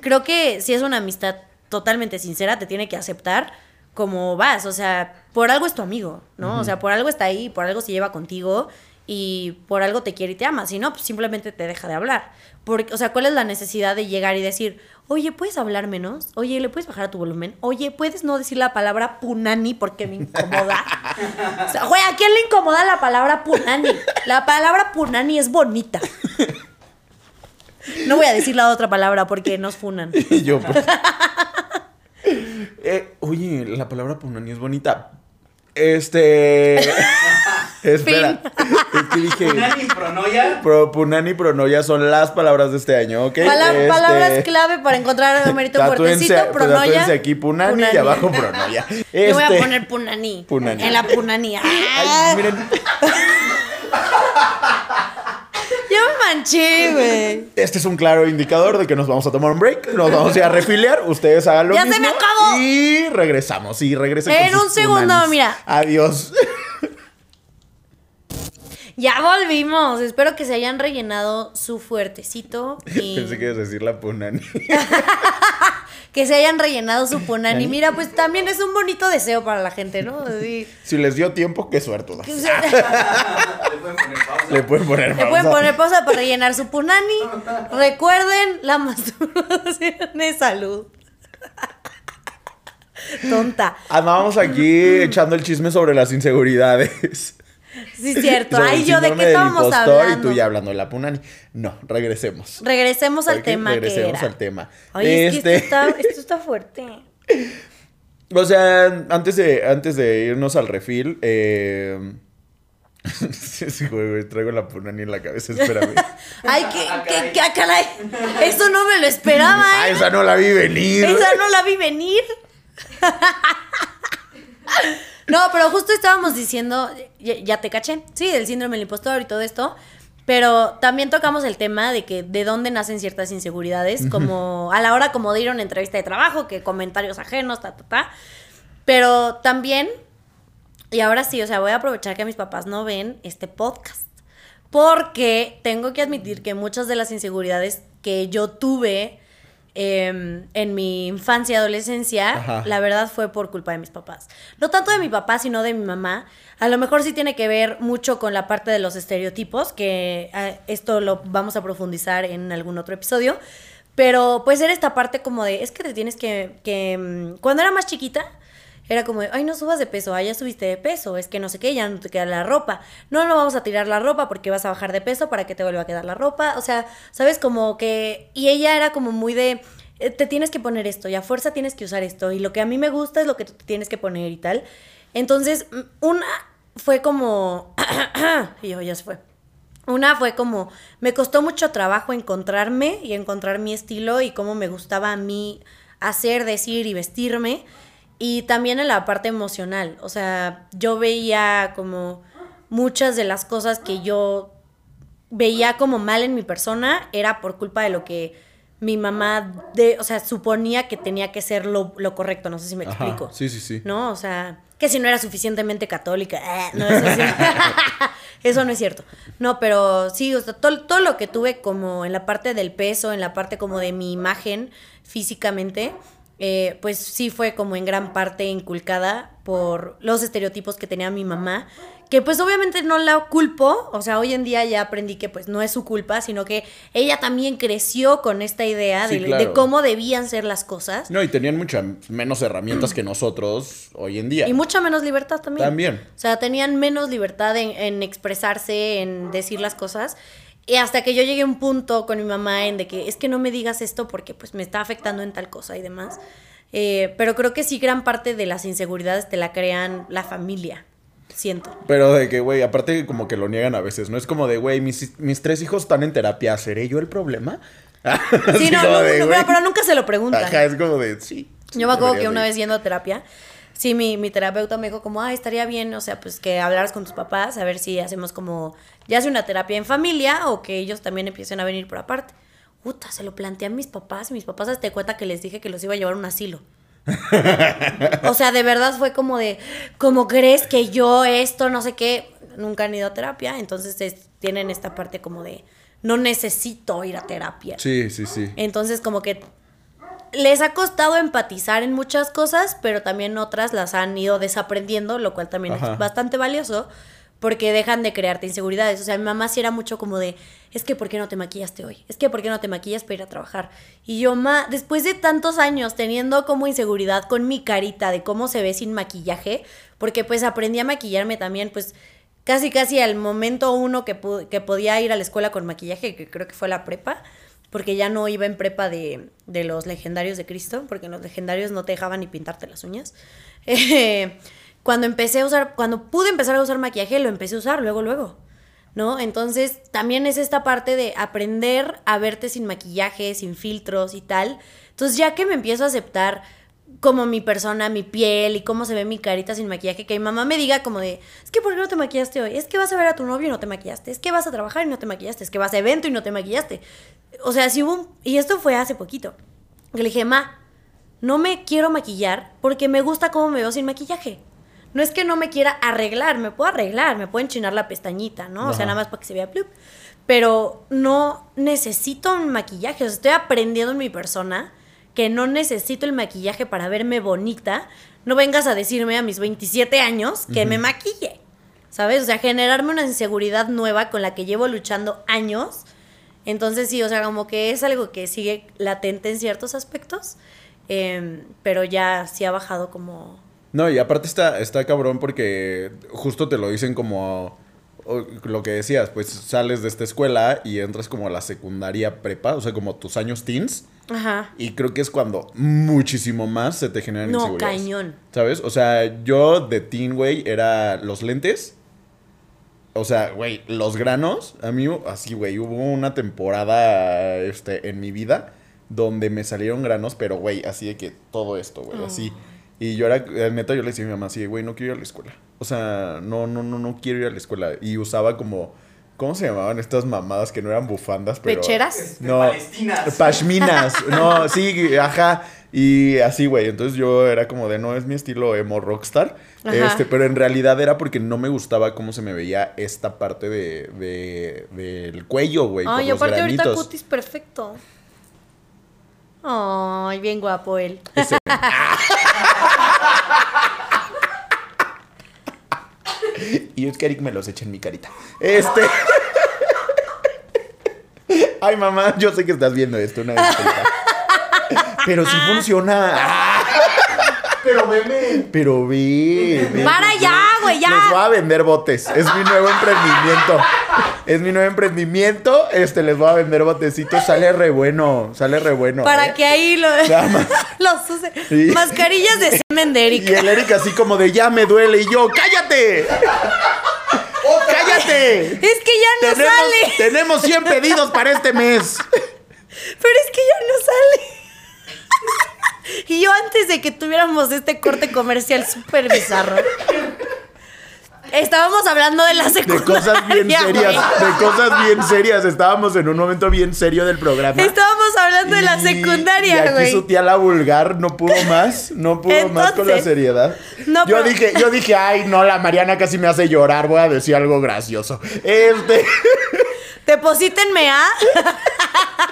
creo que si es una amistad totalmente sincera, te tiene que aceptar como vas, o sea, por algo es tu amigo, ¿no? O sea, por algo está ahí, por algo se lleva contigo y por algo te quiere y te ama, si no, pues simplemente te deja de hablar. Porque, o sea, ¿cuál es la necesidad de llegar y decir, oye, ¿puedes hablar menos? Oye, ¿le puedes bajar a tu volumen? Oye, ¿puedes no decir la palabra punani porque me incomoda? [LAUGHS] o sea, güey, ¿a quién le incomoda la palabra punani? La palabra punani es bonita. No voy a decir la otra palabra porque nos funan. [LAUGHS] Y yo, pues. [LAUGHS] Eh, oye, la palabra punani es bonita. Este. Espera. [LAUGHS] Es que dije. Punani Pronoya. Pro, punani y pronoya son las palabras de este año, ¿ok? Pala- Este, Palabras clave para encontrar a Merito pues, pronoya. tatúense aquí punani, punani. y abajo pronoya. [LAUGHS] Yo voy a Este- poner punani. Punani. En la punani. Ay, ¡Ah! miren. [LAUGHS] Yo me manché, güey. Este es un claro indicador de que nos vamos a tomar un break. Nos vamos a ir a refiliar. Ustedes hagan lo ¡Ya se mismo. me acabó! Y regresamos. Y regresen En con un sus segundo, punanis. mira. Adiós. Ya volvimos. Espero que se hayan rellenado su fuertecito. [LAUGHS] Y Pensé que ibas a decir la punani. [LAUGHS] que se hayan rellenado su punani. Mira, pues también es un bonito deseo para la gente, ¿no? Así, Si les dio tiempo, qué suerte. [LAUGHS] Le pueden poner pausa. Le pueden poner pausa. pueden poner pausa para rellenar su punani. Recuerden, la masturbación es salud. Tonta. Andábamos aquí echando el chisme sobre las inseguridades. Sí, es cierto. Sobre Ay, yo de qué estábamos hablando. Y tú ya hablando de la punani. No, regresemos. Regresemos al tema que regresemos era. al tema. Oye, es que Este- esto está, [LAUGHS] esto está fuerte. O sea, antes de, antes de irnos al refil, eh... [LAUGHS] sí, sí, güey, güey, traigo la punani en la cabeza, espérame. [LAUGHS] Ay, que, Ah, que, caray. ah, caray. Eso no me lo esperaba, ah, ¿eh? esa no la vi venir. Esa no la vi venir. No, pero justo estábamos diciendo, ya, ya te caché, sí, del síndrome del impostor y todo esto, pero también tocamos el tema de que de dónde nacen ciertas inseguridades, como a la hora como de ir a una entrevista de trabajo, que comentarios ajenos, ta, ta, ta. Pero también, y ahora sí, o sea, voy a aprovechar que mis papás no ven este podcast, porque tengo que admitir que muchas de las inseguridades que yo tuve eh, en mi infancia y adolescencia, Ajá. la verdad fue por culpa de mis papás. No tanto de mi papá, sino de mi mamá. A lo mejor sí tiene que ver mucho con la parte de los estereotipos, que eh, esto lo vamos a profundizar en algún otro episodio. Pero pues era esta parte como de, es que te tienes que, que mm, cuando era más chiquita, era como, ay, no subas de peso, ay, ya subiste de peso, es que no sé qué, ya no te queda la ropa. No, no vamos a tirar la ropa porque vas a bajar de peso para que te vuelva a quedar la ropa. O sea, ¿sabes? Como que... Y ella era como muy de, eh, te tienes que poner esto y a fuerza tienes que usar esto y lo que a mí me gusta es lo que tú tienes que poner y tal. Entonces, una fue como... [CLEARS THROAT] y yo, ya se fue. Una fue como, me costó mucho trabajo encontrarme y encontrar mi estilo y cómo me gustaba a mí hacer, decir y vestirme. Y también en la parte emocional. O sea, yo veía como muchas de las cosas que yo veía como mal en mi persona era por culpa de lo que mi mamá, de, o sea, suponía que tenía que ser lo, lo correcto. No sé si me Ajá, explico. Sí, sí, sí. ¿no? O sea, que si no era suficientemente católica, eh, no, eso sí. [LAUGHS] eso no es cierto. No, pero sí, o sea, todo, todo lo que tuve como en la parte del peso, en la parte como de mi imagen físicamente, eh, pues sí fue como en gran parte inculcada por los estereotipos que tenía mi mamá, que pues obviamente no la culpo, o sea, hoy en día ya aprendí que pues no es su culpa, sino que ella también creció con esta idea Sí, de, claro. de cómo debían ser las cosas. No, y tenían muchas menos herramientas que nosotros hoy en día. Y mucha menos libertad también. También. O sea, tenían menos libertad en, en expresarse, en decir las cosas. Y hasta que yo llegué a un punto con mi mamá en de que es que no me digas esto porque pues me está afectando en tal cosa y demás. Eh, pero creo que sí gran parte de las inseguridades te la crean la familia, siento. Pero de que, güey, aparte como que lo niegan a veces, ¿no? Es como de, güey, mis, mis tres hijos están en terapia, ¿seré yo el problema? [LAUGHS] Sí, no, no, de, no, pero, pero nunca se lo preguntan. Ajá, es como de, sí. Yo me acuerdo que una vez yendo a terapia, sí, mi, mi terapeuta me dijo como, ah, estaría bien, o sea, pues que hablaras con tus papás, a ver si hacemos como, ya sea una terapia en familia o que ellos también empiecen a venir por aparte. puta, se lo planteé a mis papás y mis papás hasta cuenta que les dije que los iba a llevar a un asilo. [LAUGHS] o sea, de verdad fue como de, ¿cómo crees que yo esto, no sé qué? Nunca han ido a terapia, entonces es- tienen esta parte como de, no necesito ir a terapia. Sí, sí, sí. Entonces como que les ha costado empatizar en muchas cosas, pero también otras las han ido desaprendiendo, lo cual también Ajá. es bastante valioso, porque dejan de crearte inseguridades. O sea, mi mamá sí era mucho como de, es que ¿por qué no te maquillaste hoy? Es que ¿por qué no te maquillas para ir a trabajar? Y yo, ma, después de tantos años teniendo como inseguridad con mi carita de cómo se ve sin maquillaje, porque pues aprendí a maquillarme también, pues casi casi al momento uno que, que podía ir a la escuela con maquillaje, que creo que fue la prepa, porque ya no iba en prepa de, de los legendarios de Cristo, porque los legendarios no te dejaban ni pintarte las uñas. [LAUGHS] Eh, cuando empecé a usar, cuando pude empezar a usar maquillaje, lo empecé a usar luego, luego. ¿No? Entonces, también es esta parte de aprender a verte sin maquillaje, sin filtros y tal. Entonces, ya que me empiezo a aceptar como mi persona, mi piel y cómo se ve mi carita sin maquillaje, que mi mamá me diga como de, es que ¿por qué no te maquillaste hoy? Es que vas a ver a tu novio y no te maquillaste, es que vas a trabajar y no te maquillaste, es que vas a evento y no te maquillaste. O sea, si hubo un... Y esto fue hace poquito. Que le dije, ma, no me quiero maquillar porque me gusta cómo me veo sin maquillaje. No es que no me quiera arreglar, me puedo arreglar, me puedo enchinar la pestañita, ¿no? O sea, nada más para que se vea plup. Pero no necesito un maquillaje. O sea, estoy aprendiendo en mi persona que no necesito el maquillaje para verme bonita. No vengas a decirme a mis 27 años que me maquille. ¿Sabes? O sea, generarme una inseguridad nueva con la que llevo luchando años. Entonces sí, o sea, como que es algo que sigue latente en ciertos aspectos. em, pero ya sí ha bajado como... No, y aparte está, está cabrón porque justo te lo dicen como lo que decías, pues sales de esta escuela y entras como a la secundaria prepa, o sea, como tus años teens. Ajá. Y creo que es cuando muchísimo más se te generan No, inseguridades. cañón. ¿Sabes? O sea, yo de teen, güey, era los lentes. O sea, güey, los granos. A mí, así, güey, hubo una temporada este, en mi vida donde me salieron granos, pero, güey, así de que todo esto, güey, así. Y yo era, neta, yo le decía a mi mamá así, güey, no quiero ir a la escuela. O sea, no, no, no, no quiero ir a la escuela. Y usaba como, ¿cómo se llamaban estas mamadas que no eran bufandas, pero... ¿Pecheras? Este, No, Palestinas. Pashminas, [LAUGHS] no, sí, ajá. Y así, güey. Entonces yo era como de no es mi estilo emo rockstar. Ajá. Este, pero en realidad era porque no me gustaba cómo se me veía esta parte de, de- del cuello, güey. Ay, aparte ahorita cutis perfecto. Ay, bien guapo él. Ese- [LAUGHS] y es que Eric me los echa en mi carita. Este. [LAUGHS] Ay, mamá, yo sé que estás viendo esto, una disculpa. Pero sí funciona. Pero veme. Pero ve. ve, Para ya, güey, ya. Les voy a vender botes. Es mi nuevo emprendimiento. Es mi nuevo emprendimiento. Este, les voy a vender botecitos. Sale re bueno. Sale re bueno. Para ¿eh? que ahí lo, [LAUGHS] los use. Sí. Mascarillas de semen de Y Eric. el Eric así como de ya me duele. Y yo, ¡cállate! ¡Cállate! Es que ya no tenemos, sale. tenemos 100 pedidos para este mes. Pero es que ya no sale. [LAUGHS] Y yo antes de que tuviéramos este corte comercial súper bizarro. Estábamos hablando de la De secundaria. cosas bien serias. güey. De cosas bien serias. Estábamos en un momento bien serio del programa. Estábamos hablando de la secundaria, Y aquí güey. su tía la vulgar no pudo más, no pudo más con la seriedad. no, yo pero- dije, yo dije, ay, no, la Mariana casi me hace llorar, voy a decir algo gracioso. Este, Deposítenme a. [LAUGHS]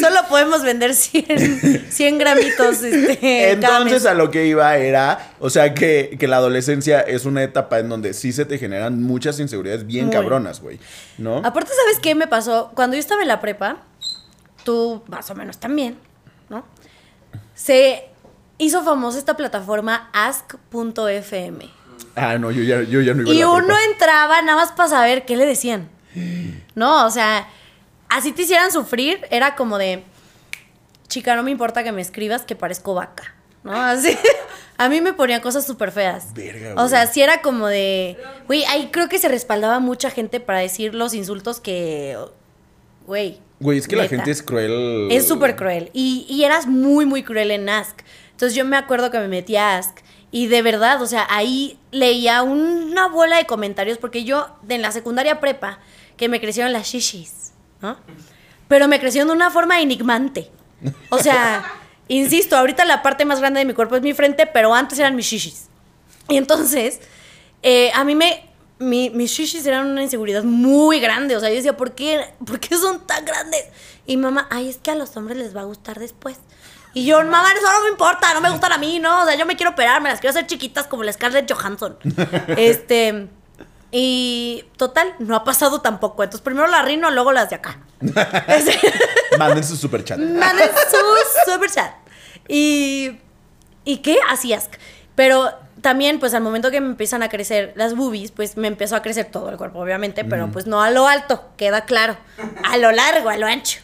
Solo podemos vender 100, 100 [LAUGHS] gramitos. Este, entonces a lo que iba era, o sea, que, que la adolescencia es una etapa en donde sí se te generan muchas inseguridades bien Muy. cabronas, güey, ¿no? Aparte, ¿sabes qué me pasó? Cuando yo estaba en la prepa, tú más o menos también, ¿no? Se hizo famosa esta plataforma ask.fm. Ah, no, yo ya, yo ya no iba a Y la uno prepa. entraba nada más para saber qué le decían. No, o sea, así te hicieran sufrir, era como de, chica, no me importa que me escribas que parezco vaca. ¿No? Así. [LAUGHS] A mí me ponían cosas súper feas. Verga, o sea, sí era como de. Güey, ahí creo que se respaldaba mucha gente para decir los insultos que. Güey. Güey, es que la gente es cruel. Es súper cruel. Y, y eras muy, muy cruel en Ask. Entonces yo me acuerdo que me metí a Ask. Y de verdad, o sea, ahí leía una bola de comentarios. Porque yo, en la secundaria prepa, que me crecieron las shishis, ¿no? pero me crecieron de una forma enigmante. O sea, [LAUGHS] insisto, ahorita la parte más grande de mi cuerpo es mi frente, pero antes eran mis shishis. Y entonces, eh, a mí me. mi- mis shishis eran una inseguridad muy grande. O sea, yo decía, ¿por qué, ¿por qué son tan grandes? Y mamá, ay, es que a los hombres les va a gustar después. Y yo, mamá, eso no me importa, no me gustan a mí, no. O sea, yo me quiero operar, me las quiero hacer chiquitas como la Scarlett Johansson. [LAUGHS] este. Y total, no ha pasado tampoco. Entonces, primero la rino, luego las de acá. [LAUGHS] Manden su super chat. Manden su super chat. Y. ¿Y qué? Así es. Pero también, pues al momento que me empiezan a crecer las boobies, pues me empezó a crecer todo el cuerpo, obviamente, pero pues no a lo alto, queda claro. A lo largo, a lo ancho.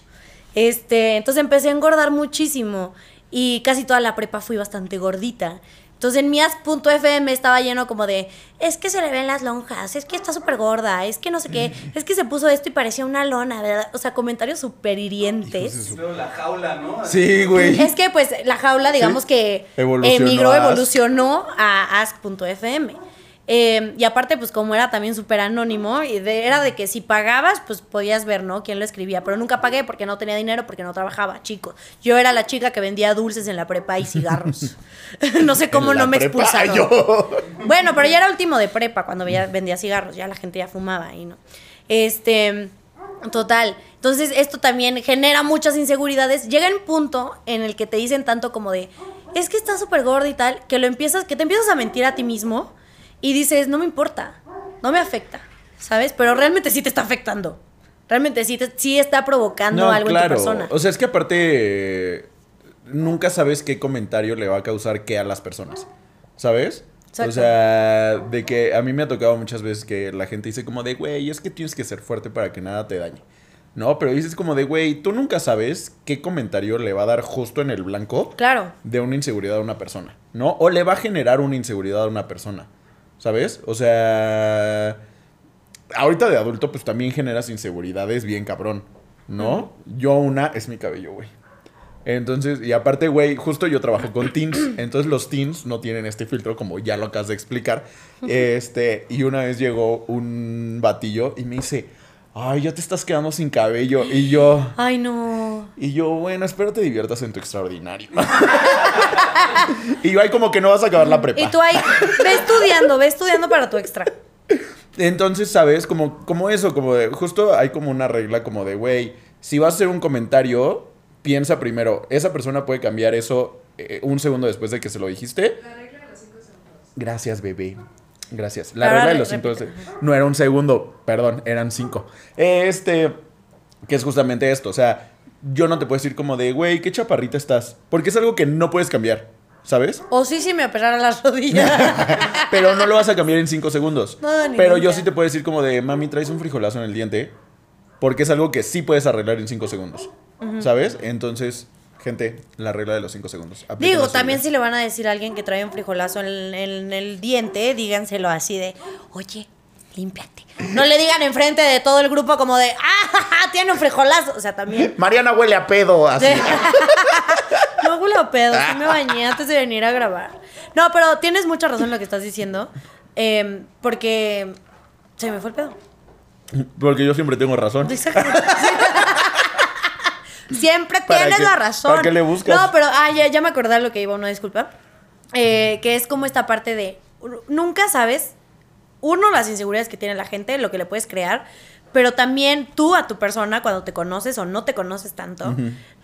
Este, entonces empecé a engordar muchísimo. Y casi toda la prepa fui bastante gordita. Entonces en mias.fm estaba lleno como de, es que se le ven las lonjas, es que está súper gorda, es que no sé qué, es que se puso esto y parecía una lona, ¿verdad? O sea, comentarios súper hirientes. La jaula, ¿no? Sí, güey. Es que pues la jaula, digamos Sí. que Evolucionó emigró, a Ask. evolucionó a ask.fm. Eh, y aparte, pues como era también súper anónimo, y de- era de que si pagabas, pues podías ver, ¿no? Quién lo escribía. Pero nunca pagué porque no tenía dinero, porque no trabajaba, chico. Yo era la chica que vendía dulces en la prepa y cigarros. [LAUGHS] no sé [LAUGHS] cómo no me prepa, expulsaron. yo. [LAUGHS] Bueno, pero ya era último de prepa cuando vendía cigarros, ya la gente ya fumaba ahí, ¿no? Este, total. Entonces, esto también genera muchas inseguridades. Llega un punto en el que te dicen tanto como de, es que estás súper gorda y tal, que lo empiezas, que te empiezas a mentir a ti mismo y dices, no me importa, no me afecta, ¿sabes? Pero realmente sí te está afectando. Realmente sí, te- sí está provocando algo en tu persona. O sea, es que aparte nunca sabes qué comentario le va a causar qué a las personas. ¿Sabes? Exacto. O sea, de que a mí me ha tocado muchas veces que la gente dice como de, güey, es que tienes que ser fuerte para que nada te dañe. No, pero dices como de, güey, tú nunca sabes qué comentario le va a dar justo en el blanco Claro. de una inseguridad a una persona, ¿no? O le va a generar una inseguridad a una persona, ¿sabes? O sea, ahorita de adulto pues también generas inseguridades bien cabrón, ¿no? Yo una es mi cabello, güey. Entonces, y aparte, güey, justo yo trabajo con teens, [CLEARS THROAT] entonces los teens no tienen este filtro como ya lo acabas de explicar. Este, y una vez llegó un batillo y me dice, "Ay, ya te estás quedando sin cabello." Y yo, Ay, no. Y yo, bueno, espero te diviertas en tu extraordinario. [LAUGHS] y yo, ahí como que no vas a acabar la prepa. Y tú ahí, ve estudiando, ve estudiando para tu extra. Entonces, ¿sabes? Como, como eso, como de, justo hay como una regla como de, güey, si vas a hacer un comentario, piensa primero, esa persona puede cambiar eso eh, un segundo después de que se lo dijiste. La regla de los cinco segundos. Gracias, bebé. Gracias. La Ahora regla de los cinco... repite. No era un segundo, perdón, eran cinco. Este, que es justamente esto, o sea, yo no te puedo decir como de, güey, qué chaparrita estás, porque es algo que no puedes cambiar, ¿sabes? O sí, sí me operaron las rodillas. [LAUGHS] Pero no lo vas a cambiar en cinco segundos. No, ni Pero yo sí te puedo decir como de, mami, traes un frijolazo en el diente. Porque es algo que sí puedes arreglar en cinco segundos. ¿Sabes? Entonces, gente, la regla de los cinco segundos. Digo, también si le van a decir a alguien que trae un frijolazo en, en el diente, díganselo así de, oye, límpiate. No le digan enfrente de todo el grupo como de, ah, tiene un frijolazo. O sea, también. Mariana huele a pedo, así. [LAUGHS] no huele a pedo, sí me bañé antes de venir a grabar. No, pero tienes mucha razón en lo que estás diciendo. eh, porque se me fue el pedo. Porque yo siempre tengo razón. Exacto. [LAUGHS] Siempre ¿Para tienes qué- la razón. para qué le buscas? No, pero ah, ya, ya me acordé de lo que iba, una disculpa. Eh, que es como esta parte de. Nunca sabes, uno, las inseguridades que tiene la gente, lo que le puedes crear, pero también tú a tu persona, cuando te conoces o no te conoces tanto,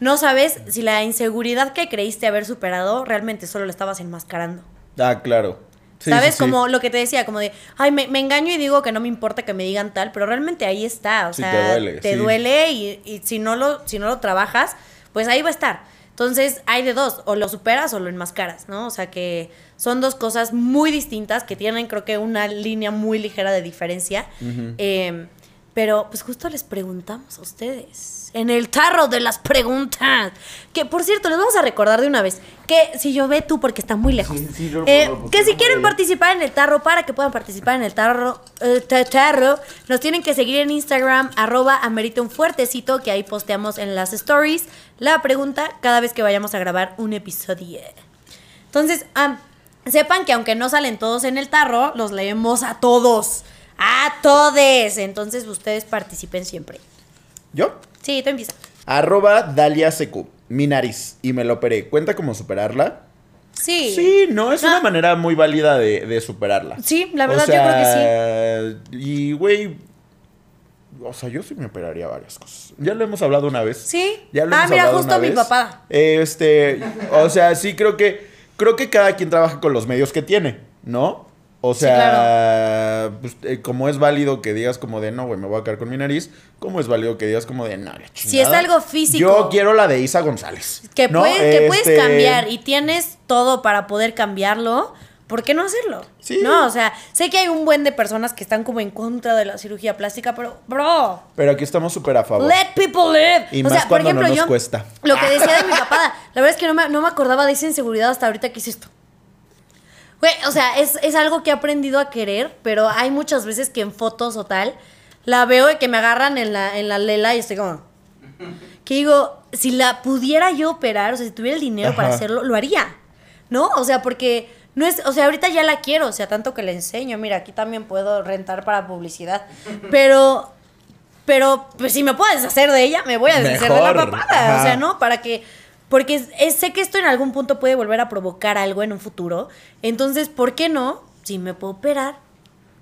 no sabes si la inseguridad que creíste haber superado realmente solo la estabas enmascarando. Ah, claro. Sí, ¿Sabes? sí, sí. Como lo que te decía, como de, ay, me, me engaño y digo que no me importa que me digan tal, pero realmente ahí está. O sea, te duele, sí. duele y, y si, no lo, si no lo trabajas, pues ahí va a estar. Entonces, hay de dos, o lo superas o lo enmascaras, ¿no? O sea que son dos cosas muy distintas que tienen, creo que, una línea muy ligera de diferencia. Eh, pero, pues justo les preguntamos a ustedes. En el tarro de las preguntas. Que, por cierto, les vamos a recordar de una vez que si yo ve tú, porque está muy lejos. Sí, sí, yo lo Eh, puedo, que si quieren participar en el tarro, para que puedan participar en el tarro, eh, ta- tarro, nos tienen que seguir en Instagram, arroba amerita un fuertecito, que ahí posteamos en las stories la pregunta cada vez que vayamos a grabar un episodio. Entonces, sepan que aunque no salen todos en el tarro, los leemos a todos. A todes. Entonces, ustedes participen siempre. ¿Yo? Sí, tú empieza. Arroba Dalia Secu. Mi nariz. Y me lo operé. ¿Cuenta cómo superarla? Sí. Sí, no, es No. una manera muy válida de, de superarla. Sí, la verdad O yo creo que sí. que sí. Y, güey, o sea, yo sí me operaría varias cosas. Ya lo hemos hablado una vez. Sí. Ya lo ah, hemos mira, hablado justo una mi vez. papá. Este, o sea, sí creo que creo que cada quien trabaja con los medios que tiene, ¿no? O Sí, sea, pues, eh, como es válido que digas como de no, güey, me voy a quedar con mi nariz, como es válido que digas como de no, la Si chingada. es algo físico. Yo quiero la de Isa González. Que, ¿no? puedes, que puedes Este, cambiar y tienes todo para poder cambiarlo, ¿por qué no hacerlo? Sí. No, o sea, sé que hay un buen de personas que están como en contra de la cirugía plástica, pero, bro, Pero aquí estamos súper a favor. let people live. Y o más sea, por cuando no ejemplo, nos yo, cuesta. lo que decía de mi [LAUGHS] papá, la verdad es que no me, no me acordaba de esa inseguridad hasta ahorita que hice esto. Güey, o sea, es, es algo que he aprendido a querer, pero hay muchas veces que en fotos o tal, la veo y que me agarran en la, en la lela y estoy como... [LAUGHS] Que digo, si la pudiera yo operar, o sea, si tuviera el dinero para hacerlo, lo haría. ¿No? O sea, porque no es, o sea, ahorita ya la quiero, o sea, tanto que le enseño, mira, aquí también puedo rentar para publicidad. [LAUGHS] Pero pero pues si me puedo deshacer de ella, me voy a deshacer de la papada, ajá. o sea, ¿no? Para que porque es- es- sé que esto en algún punto puede volver a provocar algo en un futuro. Entonces, ¿por qué no? Si me puedo operar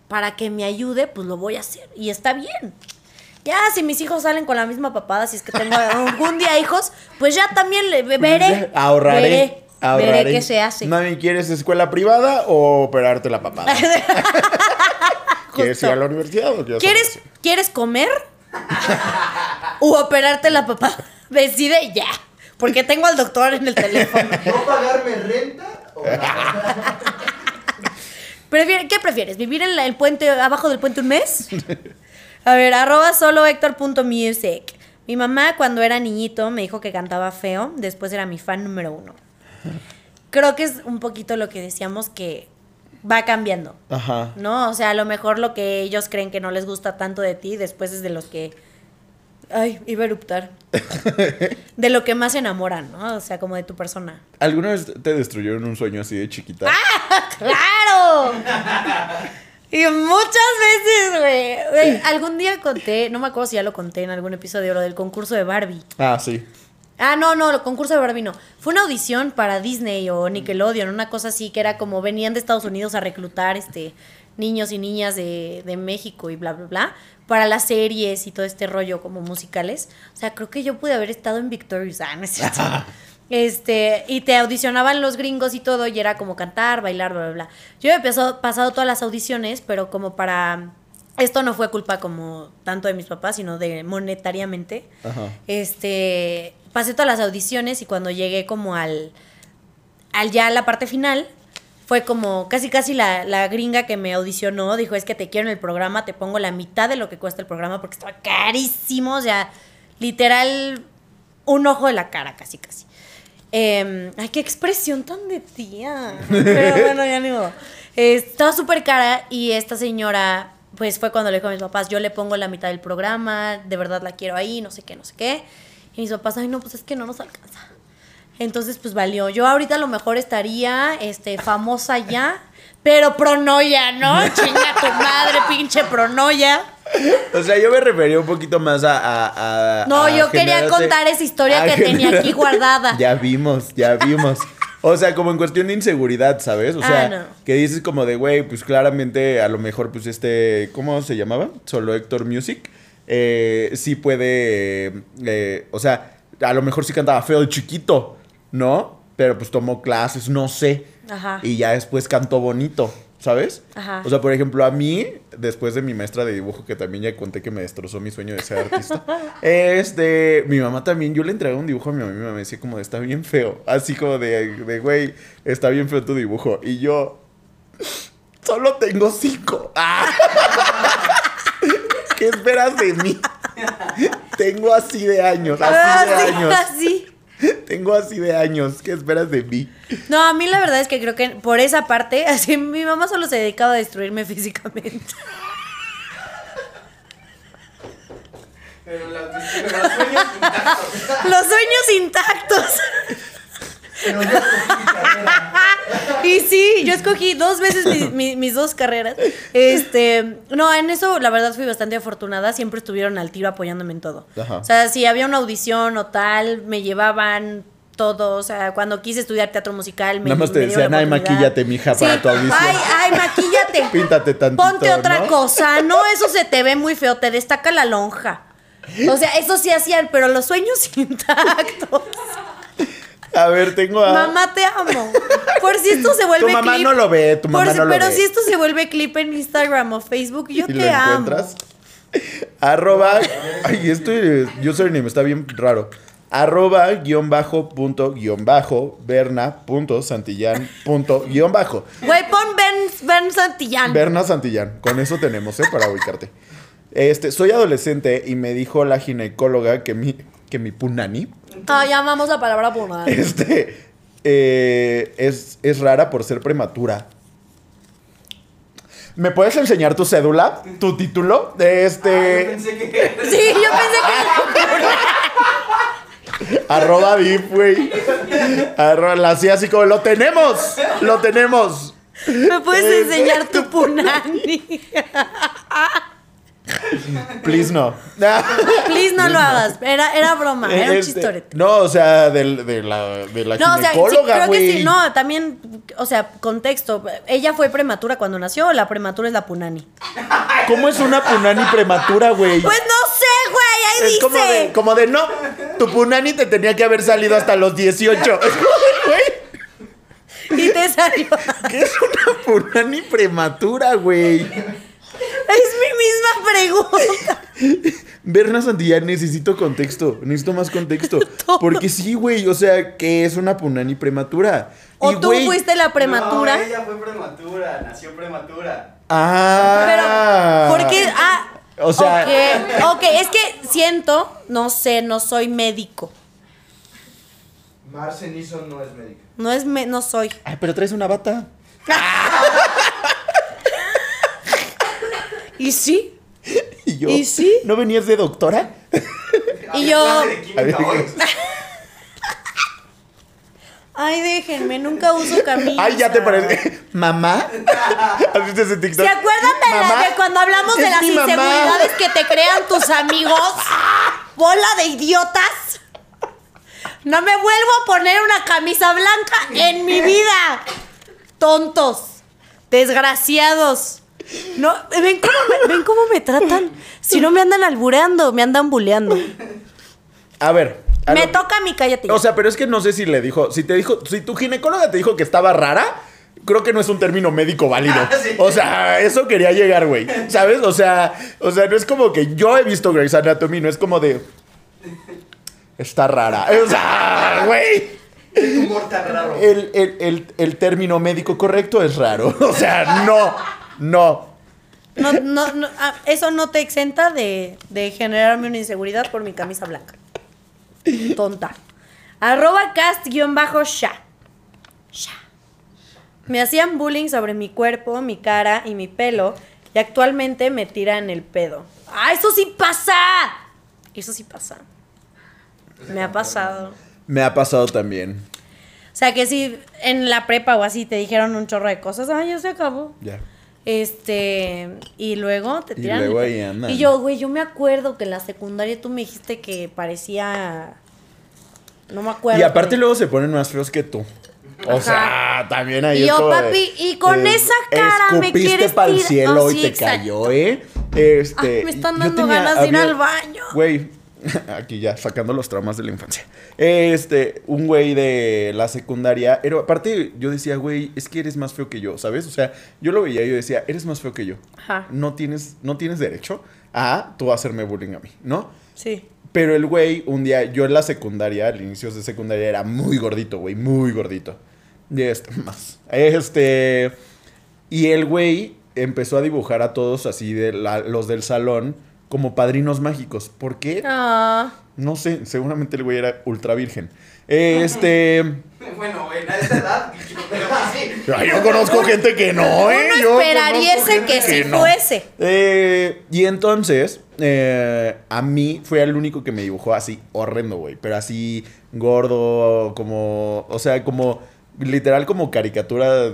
para que me ayude, pues lo voy a hacer y está bien. Ya, si mis hijos salen con la misma papada, si es que tengo [LAUGHS] algún día hijos, pues ya también le veré. Ahorraré. Veré, ahorraré. veré qué se hace. Mami, ¿quieres escuela privada o operarte la papada? [LAUGHS] ¿Quieres ir a la universidad o quieres ¿Quieres, ¿Quieres comer? [LAUGHS] ¿O operarte la papada? Decide ya. Porque tengo al doctor en el teléfono. [LAUGHS] ¿No pagarme renta? O [LAUGHS] ¿Qué prefieres? ¿Vivir en la- el puente, abajo del puente un mes? A ver, arroba solo Héctor.music. Mi mamá cuando era niñito me dijo que cantaba feo, después era mi fan número uno. Creo que es un poquito lo que decíamos que va cambiando, Ajá. ¿no? O sea, a lo mejor lo que ellos creen que no les gusta tanto de ti, después es de los que... Ay, iba a eruptar. [LAUGHS] De lo que más se enamoran, ¿no? O sea, como de tu persona. ¿Alguna vez te destruyeron un sueño así de chiquita? ¡Ah! [LAUGHS] ¡Claro! Y muchas veces, güey. Güey, Algún día conté, no me acuerdo si ya lo conté en algún episodio, lo del concurso de Barbie. Ah, sí. Ah, no, no, el concurso de Barbie no. Fue una audición para Disney o Nickelodeon, una cosa así, que era como venían de Estados Unidos a reclutar este niños y niñas de, de México y bla, bla, bla, para las series y todo este rollo como musicales. O sea, creo que yo pude haber estado en Victorious. Ah, no es cierto. [LAUGHS] Este, y te audicionaban los gringos y todo, y era como cantar, bailar, bla, bla, bla. Yo he pasado, pasado todas las audiciones, pero como para. Esto no fue culpa como tanto de mis papás, sino de monetariamente. Ajá. Este. Pasé todas las audiciones y cuando llegué como al. al ya a la parte final. Fue como casi casi la, la gringa que me audicionó. Dijo, es que te quiero en el programa, te pongo la mitad de lo que cuesta el programa porque estaba carísimo. O sea, literal, un ojo de la cara, casi casi. Eh, ay, qué expresión tan de tía. Pero bueno, ya ni modo. Estaba súper cara y esta señora, pues fue cuando le dijo a mis papás, yo le pongo la mitad del programa, de verdad la quiero ahí, no sé qué, no sé qué. Y mis papás, ay, no, pues es que no nos alcanza. Entonces, pues valió. Yo ahorita a lo mejor estaría este, famosa ya, pero pronoya, ¿no? [LAUGHS] Chinga tu madre, pinche pronoya. O sea, yo me refería un poquito más a. a- a- No, a yo quería contar esa historia que tenía aquí guardada. [LAUGHS] Ya vimos, ya vimos. O sea, como en cuestión de inseguridad, ¿sabes? O sea, Ah, no. que dices como de, güey, pues claramente a lo mejor, pues este, ¿cómo se llamaba? Solo Héctor Music. Eh, sí puede, eh, o sea, a lo mejor sí cantaba feo de chiquito, ¿no? Pero pues tomó clases, no sé. Ajá. Y ya después cantó bonito, ¿sabes? Ajá. O sea, por ejemplo, a mí, después de mi maestra de dibujo, que también ya conté que me destrozó mi sueño de ser artista, [LAUGHS] este, mi mamá también, yo le entregué un dibujo a mi mamá y mi mamá me decía como de, está bien feo, así como de, de, güey, está bien feo tu dibujo. Y yo, solo tengo cinco. ¡Ah! [LAUGHS] ¿Qué esperas de mí? [LAUGHS] Tengo así de años, así de Así, años. así. Tengo así de años. ¿Qué esperas de mí? No, a mí la verdad es que creo que por esa parte, [LAUGHS] así mi mamá solo se dedicaba a destruirme [LAUGHS] físicamente. Pero, la- pero los sueños intactos. Los sueños intactos. [LAUGHS] Pero yo escogí mi carrera. [LAUGHS] Y sí, yo escogí dos veces mi- mi- mis dos carreras. Este, no, en eso la verdad fui bastante afortunada. Siempre estuvieron al tiro apoyándome en todo. Ajá. O sea, si había una audición o tal, me llevaban todo. O sea, cuando quise estudiar teatro musical, me Nada más te me dieron decían, la ay, oportunidad". maquíllate, mija, para tu audición. Ay, ay, maquíllate. [LAUGHS] Píntate tantito, Ponte otra ¿no? cosa. No, eso se te ve muy feo, te destaca la lonja. O sea, eso sí hacían, pero los sueños [LAUGHS] intactos. A ver, tengo a... Mamá, te amo. Por si esto se vuelve Tu mamá clip. no lo ve, tu Por mamá si- no lo Pero ve. si esto se vuelve clip en Instagram o Facebook, yo y te lo amo. encuentras. Arroba. Ay, esto yo soy me está bien raro. Arroba guion bajo punto guion bajo Berna punto Santillán punto guion bajo. Güey, pon Ben, ben Santillán. Berna Santillán. Con eso tenemos, ¿eh? Para ubicarte. Este, soy adolescente y me dijo la ginecóloga que mi, que mi punani Ay, amamos la palabra por [LAUGHS] este, eh, es, es rara por ser prematura. ¿Me puedes enseñar tu cédula? ¿Tu título? De Ah, yo este. pensé que. [LAUGHS] Sí, yo pensé [LAUGHS] arroba dip, güey. Arroba, la hacía así como, lo tenemos, lo tenemos. que me puedes Eh, enseñar tu punani. [LAUGHS] Please no. Please no lo hagas. Era, era broma, era un Este, chistorete. No, o sea, del- de, la, de la No, o sea, sí, creo güey. que sí. No, también, o sea, contexto. Ella fue prematura cuando nació o la prematura es la punani. ¿Cómo es una punani prematura, güey? Pues no sé, güey, ahí es dice. como de, como de, no, tu punani te tenía que haber salido hasta los 18. Es como de, güey, Y te salió. ¿qué es una punani prematura, güey? Es mi misma pregunta. [LAUGHS] Berna Santillán, necesito contexto. Necesito más contexto. [LAUGHS] Todo. Porque sí, güey. O sea, ¿qué es una punani prematura? O Y, tú güey, fuiste la prematura. No, ella fue prematura, nació prematura. Ah. Pero, ¿por qué? Ah, O sea- Ok, ok, es que siento, no sé, no soy médico. Marce Nison no es médica. No es, me- no soy. Ay, pero traes una bata. [LAUGHS] ¿Y sí? [LAUGHS] Y yo. ¿Y sí? ¿No venías de doctora? [LAUGHS] Y yo-. [LAUGHS] Ay, déjenme, nunca uso camisa. Ay, ya te parece. ¿Mamá? ¿Has visto ese TikTok? ¿Se acuerdan de, la- ¿Mamá? de cuando hablamos de las mamá. inseguridades que te crean tus amigos? ¡Bola de idiotas! No me vuelvo a poner una camisa blanca en mi vida. Tontos. Desgraciados. No, ¿ven cómo me, ven cómo me tratan? Si no me andan albureando, me andan buleando. A ver. a Me lo- toca a mí, cállate. ya. O sea, pero es que no sé si le dijo. Si te dijo. Si tu ginecóloga te dijo que estaba rara. Creo que no es un término médico válido. Ah, sí. O sea, eso quería llegar, güey. ¿Sabes? O sea, o sea, no es como que yo he visto Grey's Anatomy, no es como de. Está rara. O sea, güey. El, el- el- el término médico correcto es raro. [LAUGHS] O sea, no. No. No, no, no, ah, eso no te exenta de, de generarme una inseguridad por mi camisa blanca. Tonta. Arroba cast-sha. Sha. Me hacían bullying sobre mi cuerpo, mi cara y mi pelo. Y actualmente me tiran el pedo. ¡Ah, eso sí pasa! Eso sí pasa. Me ha pasado. Me ha pasado también. O sea, que si en la prepa o así te dijeron un chorro de cosas, ah, ya se acabó. Ya. Este, y luego te Y tiran. luego el- ahí andan. Y yo, güey, yo me acuerdo que en la secundaria tú me dijiste que parecía. No me acuerdo. Y aparte pero- luego se ponen más feos que tú. O Ajá. sea, también ahí Y yo, papi, y con esa cara me quieres pa'l tirar. cielo Oh, y te exacto. cayó, ¿eh? Este, Ay, me están dando tenía- ganas de ir había- al baño. Güey, [LAUGHS] aquí ya, sacando los traumas de la infancia. Este, un güey de la secundaria, pero aparte yo decía, güey, es que eres más feo que yo, ¿sabes? O sea, yo lo veía y yo decía, eres más feo que yo. Ajá. No tienes, no tienes derecho a tú hacerme bullying a mí, ¿no? Sí. Pero el güey, un día, yo en la secundaria, al inicio de secundaria, era muy gordito, güey, muy gordito. Y este, [LAUGHS] más. Este. Y el güey empezó a dibujar a todos así, de la- los del salón, como padrinos mágicos. ¿Por qué? Ah. No sé, seguramente el güey era ultra virgen. Este. [LAUGHS] Bueno, güey, a esa edad, pero sí. ay, yo conozco gente que no, ¿eh? Uno Yo esperaría ese que sí no. fuese. Eh, y entonces, eh, a mí fue el único que me dibujó así horrendo, güey. Pero así gordo, como. O sea, como. Literal, como caricatura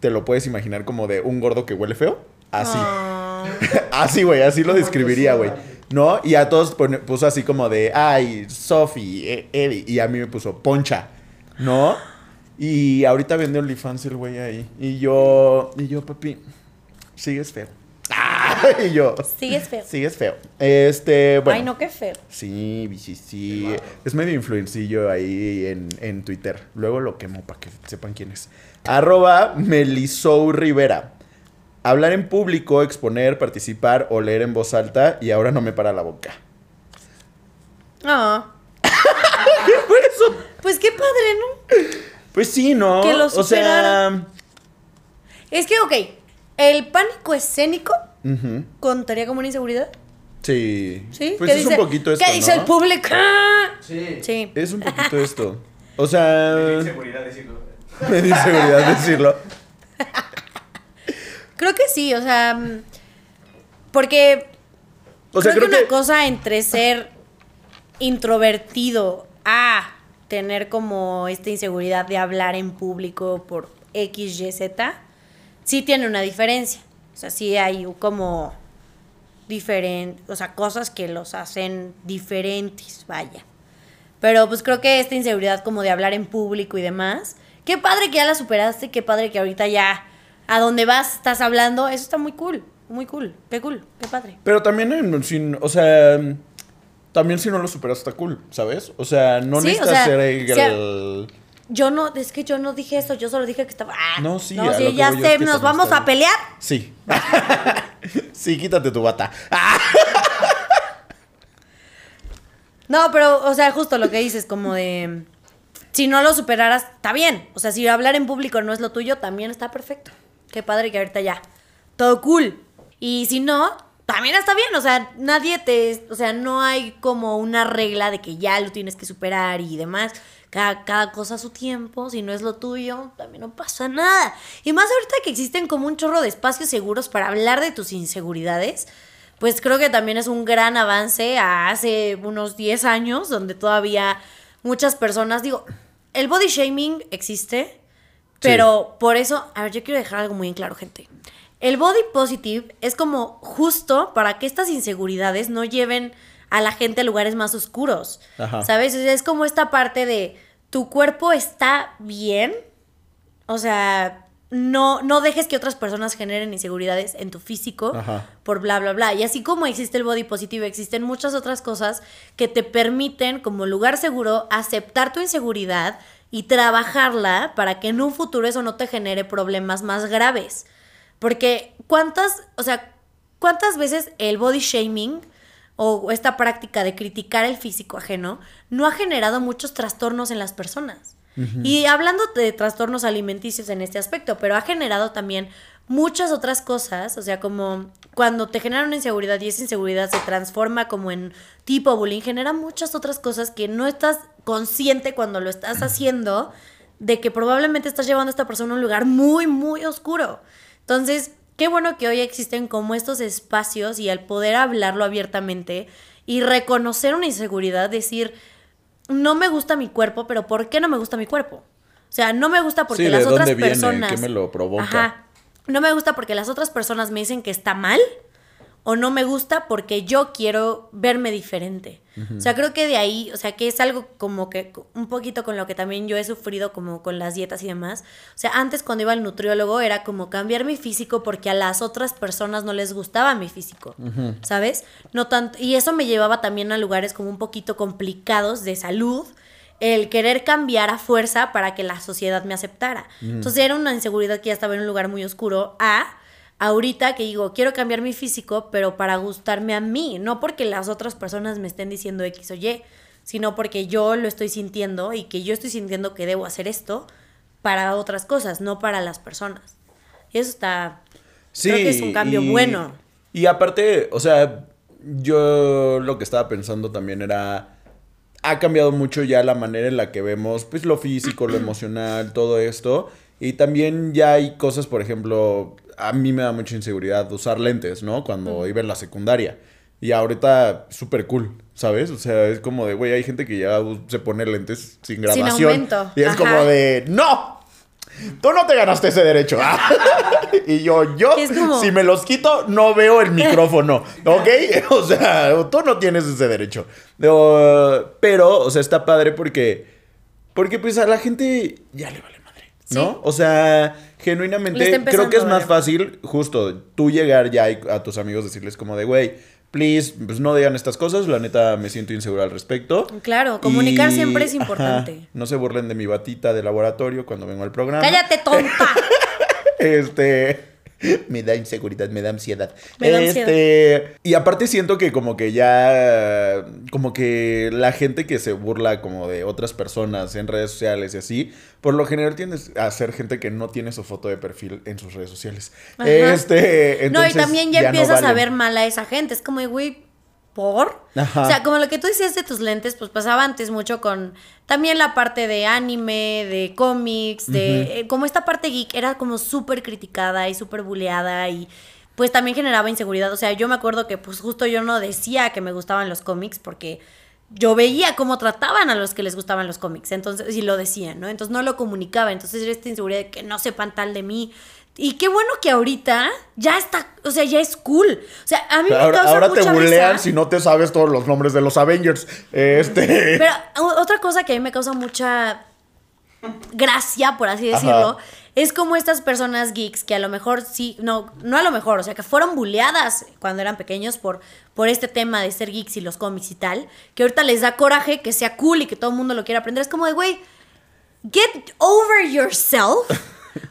te lo puedes imaginar como de un gordo que huele feo. Así. Ah. [LAUGHS] Así, güey, así lo describiría, güey. ¿No? Y a todos pone- puso así como de, ay, Sofi, eh, Eddie. Y a mí me puso Poncha, ¿no? Y ahorita vende OnlyFans el güey ahí. Y yo, y yo, papi, sigues feo. [LAUGHS] y yo, Sigues feo. sigues feo. Este, bueno. Ay, no, qué feo. Sí, sí, sí. Es medio influencillo ahí en, en Twitter. Luego lo quemo para que sepan quién es. Arroba Melisou Rivera. Hablar en público, exponer, participar o leer en voz alta y ahora no me para la boca. Ah. [LAUGHS] ¿Qué fue eso? Pues qué padre, ¿no? Pues sí, ¿no? Que lo o sea. Es que, ok, el pánico escénico contaría como una inseguridad. sí. ¿Sí? Pues ¿Qué es dice, un poquito esto, ¿Qué dice ¿no? el público? Sí. Sí. Es un poquito [LAUGHS] esto. O sea, Me dio inseguridad decirlo. [LAUGHS] me dio seguridad decirlo. Creo que sí, o sea, mm, porque O sea, creo, creo que, que una cosa entre ser introvertido a tener como esta inseguridad de hablar en público por X, Y, Z, sí tiene una diferencia. O sea, sí hay como diferentes, o sea, cosas que los hacen diferentes, vaya. Pero pues creo que esta inseguridad como de hablar en público y demás, qué padre que ya la superaste, qué padre que ahorita ya a donde vas estás hablando, eso está muy cool, muy cool, qué cool, qué padre. Pero también, en- sin- o sea, también si no lo superas está cool, ¿sabes? O sea, no Sí, o necesitas sea, ser el... o sea, Yo no, es que yo no dije eso, yo solo dije que estaba... ah, No, sí, no, sí, ya sé, nos vamos a pelear. Sí. [LAUGHS] sí, quítate tu bata. [LAUGHS] No, pero, o sea, justo lo que dices, como de... Si no lo superaras, está bien. O sea, si hablar en público no es lo tuyo, también está perfecto. Qué padre que ahorita ya. Todo cool. Y si no, también está bien. O sea, nadie te... O sea, no hay como una regla de que ya lo tienes que superar y demás. Cada, cada cosa a su tiempo. Si no es lo tuyo, también no pasa nada. Y más ahorita que existen como un chorro de espacios seguros para hablar de tus inseguridades pues creo que también es un gran avance a hace unos 10 años, donde todavía muchas personas, digo, el body shaming existe, pero por eso, a ver, yo quiero dejar algo muy en claro, gente. El body positive es como justo para que estas inseguridades no lleven a la gente a lugares más oscuros. Ajá. ¿Sabes? O sea, es como esta parte de tu cuerpo está bien, o sea, no, no dejes que otras personas generen inseguridades en tu físico Ajá. por bla, bla, bla. Y así como existe el body positivo, existen muchas otras cosas que te permiten, como lugar seguro, aceptar tu inseguridad y trabajarla para que en un futuro eso no te genere problemas más graves. Porque cuántas, o sea, cuántas veces el body shaming o esta práctica de criticar el físico ajeno no ha generado muchos trastornos en las personas. Y hablando de trastornos alimenticios en este aspecto, pero ha generado también muchas otras cosas, o sea, como cuando te genera una inseguridad y esa inseguridad se transforma como en tipo bullying, genera muchas otras cosas que no estás consciente cuando lo estás haciendo de que probablemente estás llevando a esta persona a un lugar muy, muy oscuro. Entonces, qué bueno que hoy existen como estos espacios y al poder hablarlo abiertamente y reconocer una inseguridad, decir, no me gusta mi cuerpo, pero ¿por qué no me gusta mi cuerpo? O sea, no me gusta porque Sí, ¿de las otras dónde viene? personas... ¿Qué me lo provoca? Ajá. No me gusta porque las otras personas me dicen que está mal o no me gusta porque yo quiero verme diferente. O sea, creo que de ahí, o sea, que es algo como que un poquito con lo que también yo he sufrido como con las dietas y demás. O sea, antes cuando iba al nutriólogo era como cambiar mi físico porque a las otras personas no les gustaba mi físico, ¿sabes? No tanto y eso me llevaba también a lugares como un poquito complicados de salud el querer cambiar a fuerza para que la sociedad me aceptara. Entonces era una inseguridad que ya estaba en un lugar muy oscuro a ahorita que digo, quiero cambiar mi físico, pero para gustarme a mí, no porque las otras personas me estén diciendo X o Y, sino porque yo lo estoy sintiendo y que yo estoy sintiendo que debo hacer esto para otras cosas, no para las personas. Y eso está creo que es un cambio y- bueno. Y aparte, o sea, yo lo que estaba pensando también era. Ha cambiado mucho ya la manera en la que vemos, pues, lo físico, lo emocional, todo esto. Y también ya hay cosas, por ejemplo, a mí me da mucha inseguridad usar lentes, ¿no? Cuando iba en la secundaria. Y ahorita, súper cool, ¿sabes? O sea, es como de, güey, hay gente que ya se pone lentes sin grabación. aumento, Y es ajá. como de, ¡no! Tú no te ganaste ese derecho. [LAUGHS] y yo, yo, como- si me los quito, no veo el micrófono. [LAUGHS] ¿Ok? [LAUGHS] O sea, tú no tienes ese derecho. Pero, o sea, está padre porque. Porque, pues, a la gente ya le vale. ¿No? Sí. O sea, genuinamente, creo que es más fácil, justo, tú llegar ya y a tus amigos decirles como de, güey, please, pues no digan estas cosas. La neta, me siento inseguro al respecto. Claro, comunicar Y- siempre es ajá, importante. no se burlen de mi batita de laboratorio cuando vengo al programa. Cállate, tonta. [LAUGHS] Este. [LAUGHS] Me da inseguridad, me da ansiedad. Me da este. Y aparte siento que como que ya. Como que la gente que se burla como de otras personas en redes sociales y así. Por lo general tiende a ser gente que no tiene su foto de perfil en sus redes sociales. Ajá. Este. no, y también ya, no empiezas a ver mal a esa gente. Es como, güey, ¿por? Ajá. O sea, como lo que tú decías de tus lentes, pues pasaba antes mucho con también la parte de anime, de cómics, de... eh, como esta parte geek era como súper criticada y súper buleada y pues también generaba inseguridad. O sea, yo me acuerdo que pues justo yo no decía que me gustaban los cómics porque yo veía cómo trataban a los que les gustaban los cómics, entonces, y lo decían, ¿no? Entonces no lo comunicaba, entonces era esta inseguridad de que no sepan tal de mí. Y qué bueno que ahorita ya está, o sea, ya es cool. O sea, a mí me Ahora, causa ahora te bulean risa. si no te sabes todos los nombres de los Avengers. Este. Pero otra cosa que a mí me causa mucha gracia, por así decirlo, Ajá. es como estas personas geeks que a lo mejor sí, no, no a lo mejor, o sea, que fueron buleadas cuando eran pequeños por, por este tema de ser geeks y los cómics y tal, que ahorita les da coraje que sea cool y que todo el mundo lo quiera aprender. Es como de, güey, get over yourself.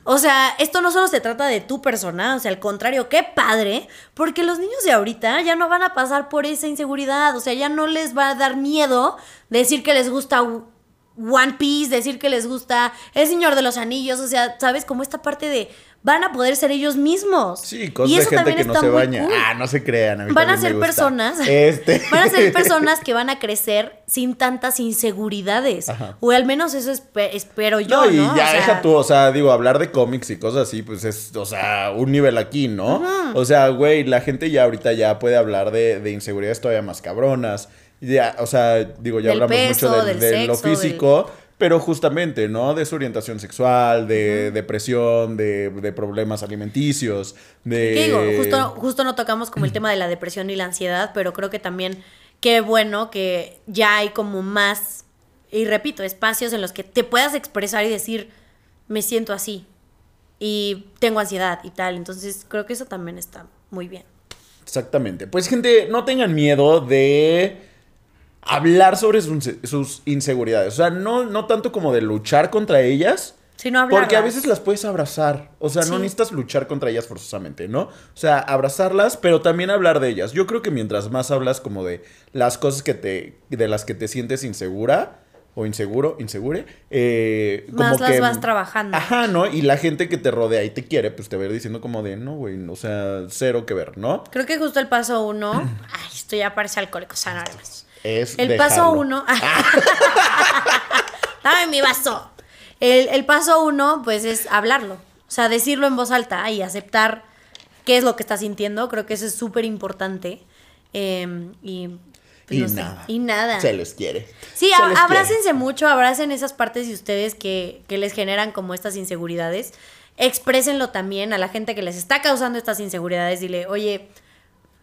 O sea, esto no solo se trata de tu persona, o sea, al contrario, qué padre, porque los niños de ahorita ya no van a pasar por esa inseguridad, o sea, ya no les va a dar miedo decir que les gusta One Piece, decir que les gusta El Señor de los Anillos, o sea, ¿sabes? Como esta parte de van a poder ser ellos mismos. Sí, cosas y de eso gente también que no está se muy baña. cool. Ah, no se crean. A mí Van a ser personas. Este. [LAUGHS] Van a ser personas [LAUGHS] que van a crecer sin tantas inseguridades. Ajá. O al menos eso espe- espero yo, No, ¿no? y O ya sea, deja tú, o sea, digo, hablar de cómics y cosas así, pues es, o sea, un nivel aquí, ¿no? O sea, güey, la gente ya ahorita ya puede hablar de, de inseguridades todavía más cabronas. Ya, o sea, digo, ya Del hablamos peso, mucho del de lo sexo, del- físico, pero justamente, ¿no? De su orientación sexual, de depresión, de, de problemas alimenticios, de... ¿Qué digo? Justo, justo no tocamos como el tema de la depresión y la ansiedad, pero creo que también qué bueno que ya hay como más, y repito, espacios en los que te puedas expresar y decir, me siento así y tengo ansiedad y tal. Entonces creo que eso también está muy bien. Exactamente. Pues gente, no tengan miedo de hablar sobre sus, sus inseguridades. O sea, no, no tanto como de luchar contra ellas. Sino hablarlas. Porque a veces las puedes abrazar. O sea, no necesitas luchar contra ellas forzosamente, ¿no? O sea, abrazarlas, pero también hablar de ellas. Yo creo que mientras más hablas como de las cosas que te, de las que te sientes insegura o inseguro, insegure, eh, como Más las que- vas trabajando. Ajá, ¿no? Y la gente que te rodea y te quiere, pues te va a ir diciendo como de, no, güey, o sea, cero que ver, ¿no? Creo que justo el paso uno. [CLEARS THROAT] Ay, esto ya parece alcohólicos anónimos. Es El paso uno. [LAUGHS] Dame mi vaso. El, el paso uno, pues, es hablarlo. O sea, decirlo en voz alta y aceptar qué es lo que estás sintiendo. Creo que eso es súper importante. Eh, y, pues, Y no sé. nada. Y nada. Se les quiere. Sí, a- abrácense mucho, abracen esas partes de ustedes que, que les generan como estas inseguridades. Exprésenlo también a la gente que les está causando estas inseguridades. Dile, oye,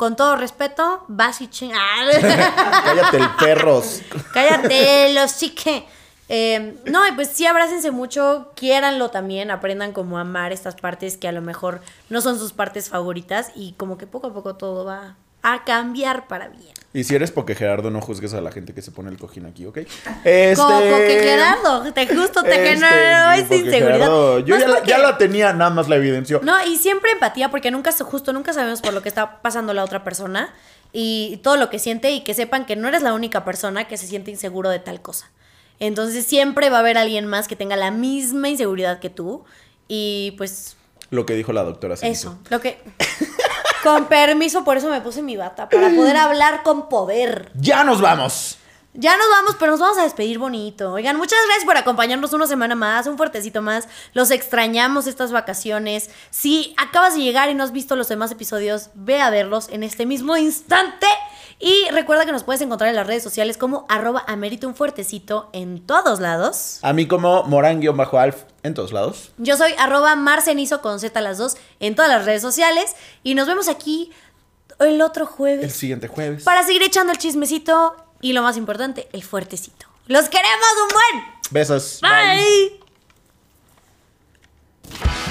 con todo respeto, vas y ching- Ah. [LAUGHS] Cállate el perros. Cállate, los chique. Eh, no, y pues sí, abrácense mucho, quiéranlo también, aprendan como a amar estas partes que a lo mejor no son sus partes favoritas y como que poco a poco todo va a cambiar para bien. Y si eres porque Gerardo, no juzgues a la gente que se pone el cojín aquí, ¿ok? [LAUGHS] Este... Como porque Gerardo, te justo te este, generó esa inseguridad. Gerardo- yo ya la, ya la tenía, nada más la evidenció. No, y siempre empatía, porque nunca, justo nunca sabemos por lo que está pasando la otra persona y todo lo que siente y que sepan que no eres la única persona que se siente inseguro de tal cosa. Entonces siempre va a haber alguien más que tenga la misma inseguridad que tú y pues Lo que dijo la doctora Celso. eso, lo que... [LAUGHS] Con permiso, por eso me puse mi bata, para poder hablar con poder. ¡Ya nos vamos! Ya nos vamos, pero nos vamos a despedir bonito. Oigan, muchas gracias por acompañarnos una semana más, un fuertecito más. Los extrañamos estas vacaciones. Si acabas de llegar y no has visto los demás episodios, ve a verlos en este mismo instante. Y recuerda que nos puedes encontrar en las redes sociales como arroba un fuertecito en todos lados. A mí como Morán-Alf en todos lados. Yo soy arroba marcenizo con Z las dos en todas las redes sociales. Y nos vemos aquí el otro El jueves siguiente jueves. para seguir echando el chismecito y lo más importante, el fuertecito. ¡Los queremos un buen! Besos. Bye. Bye.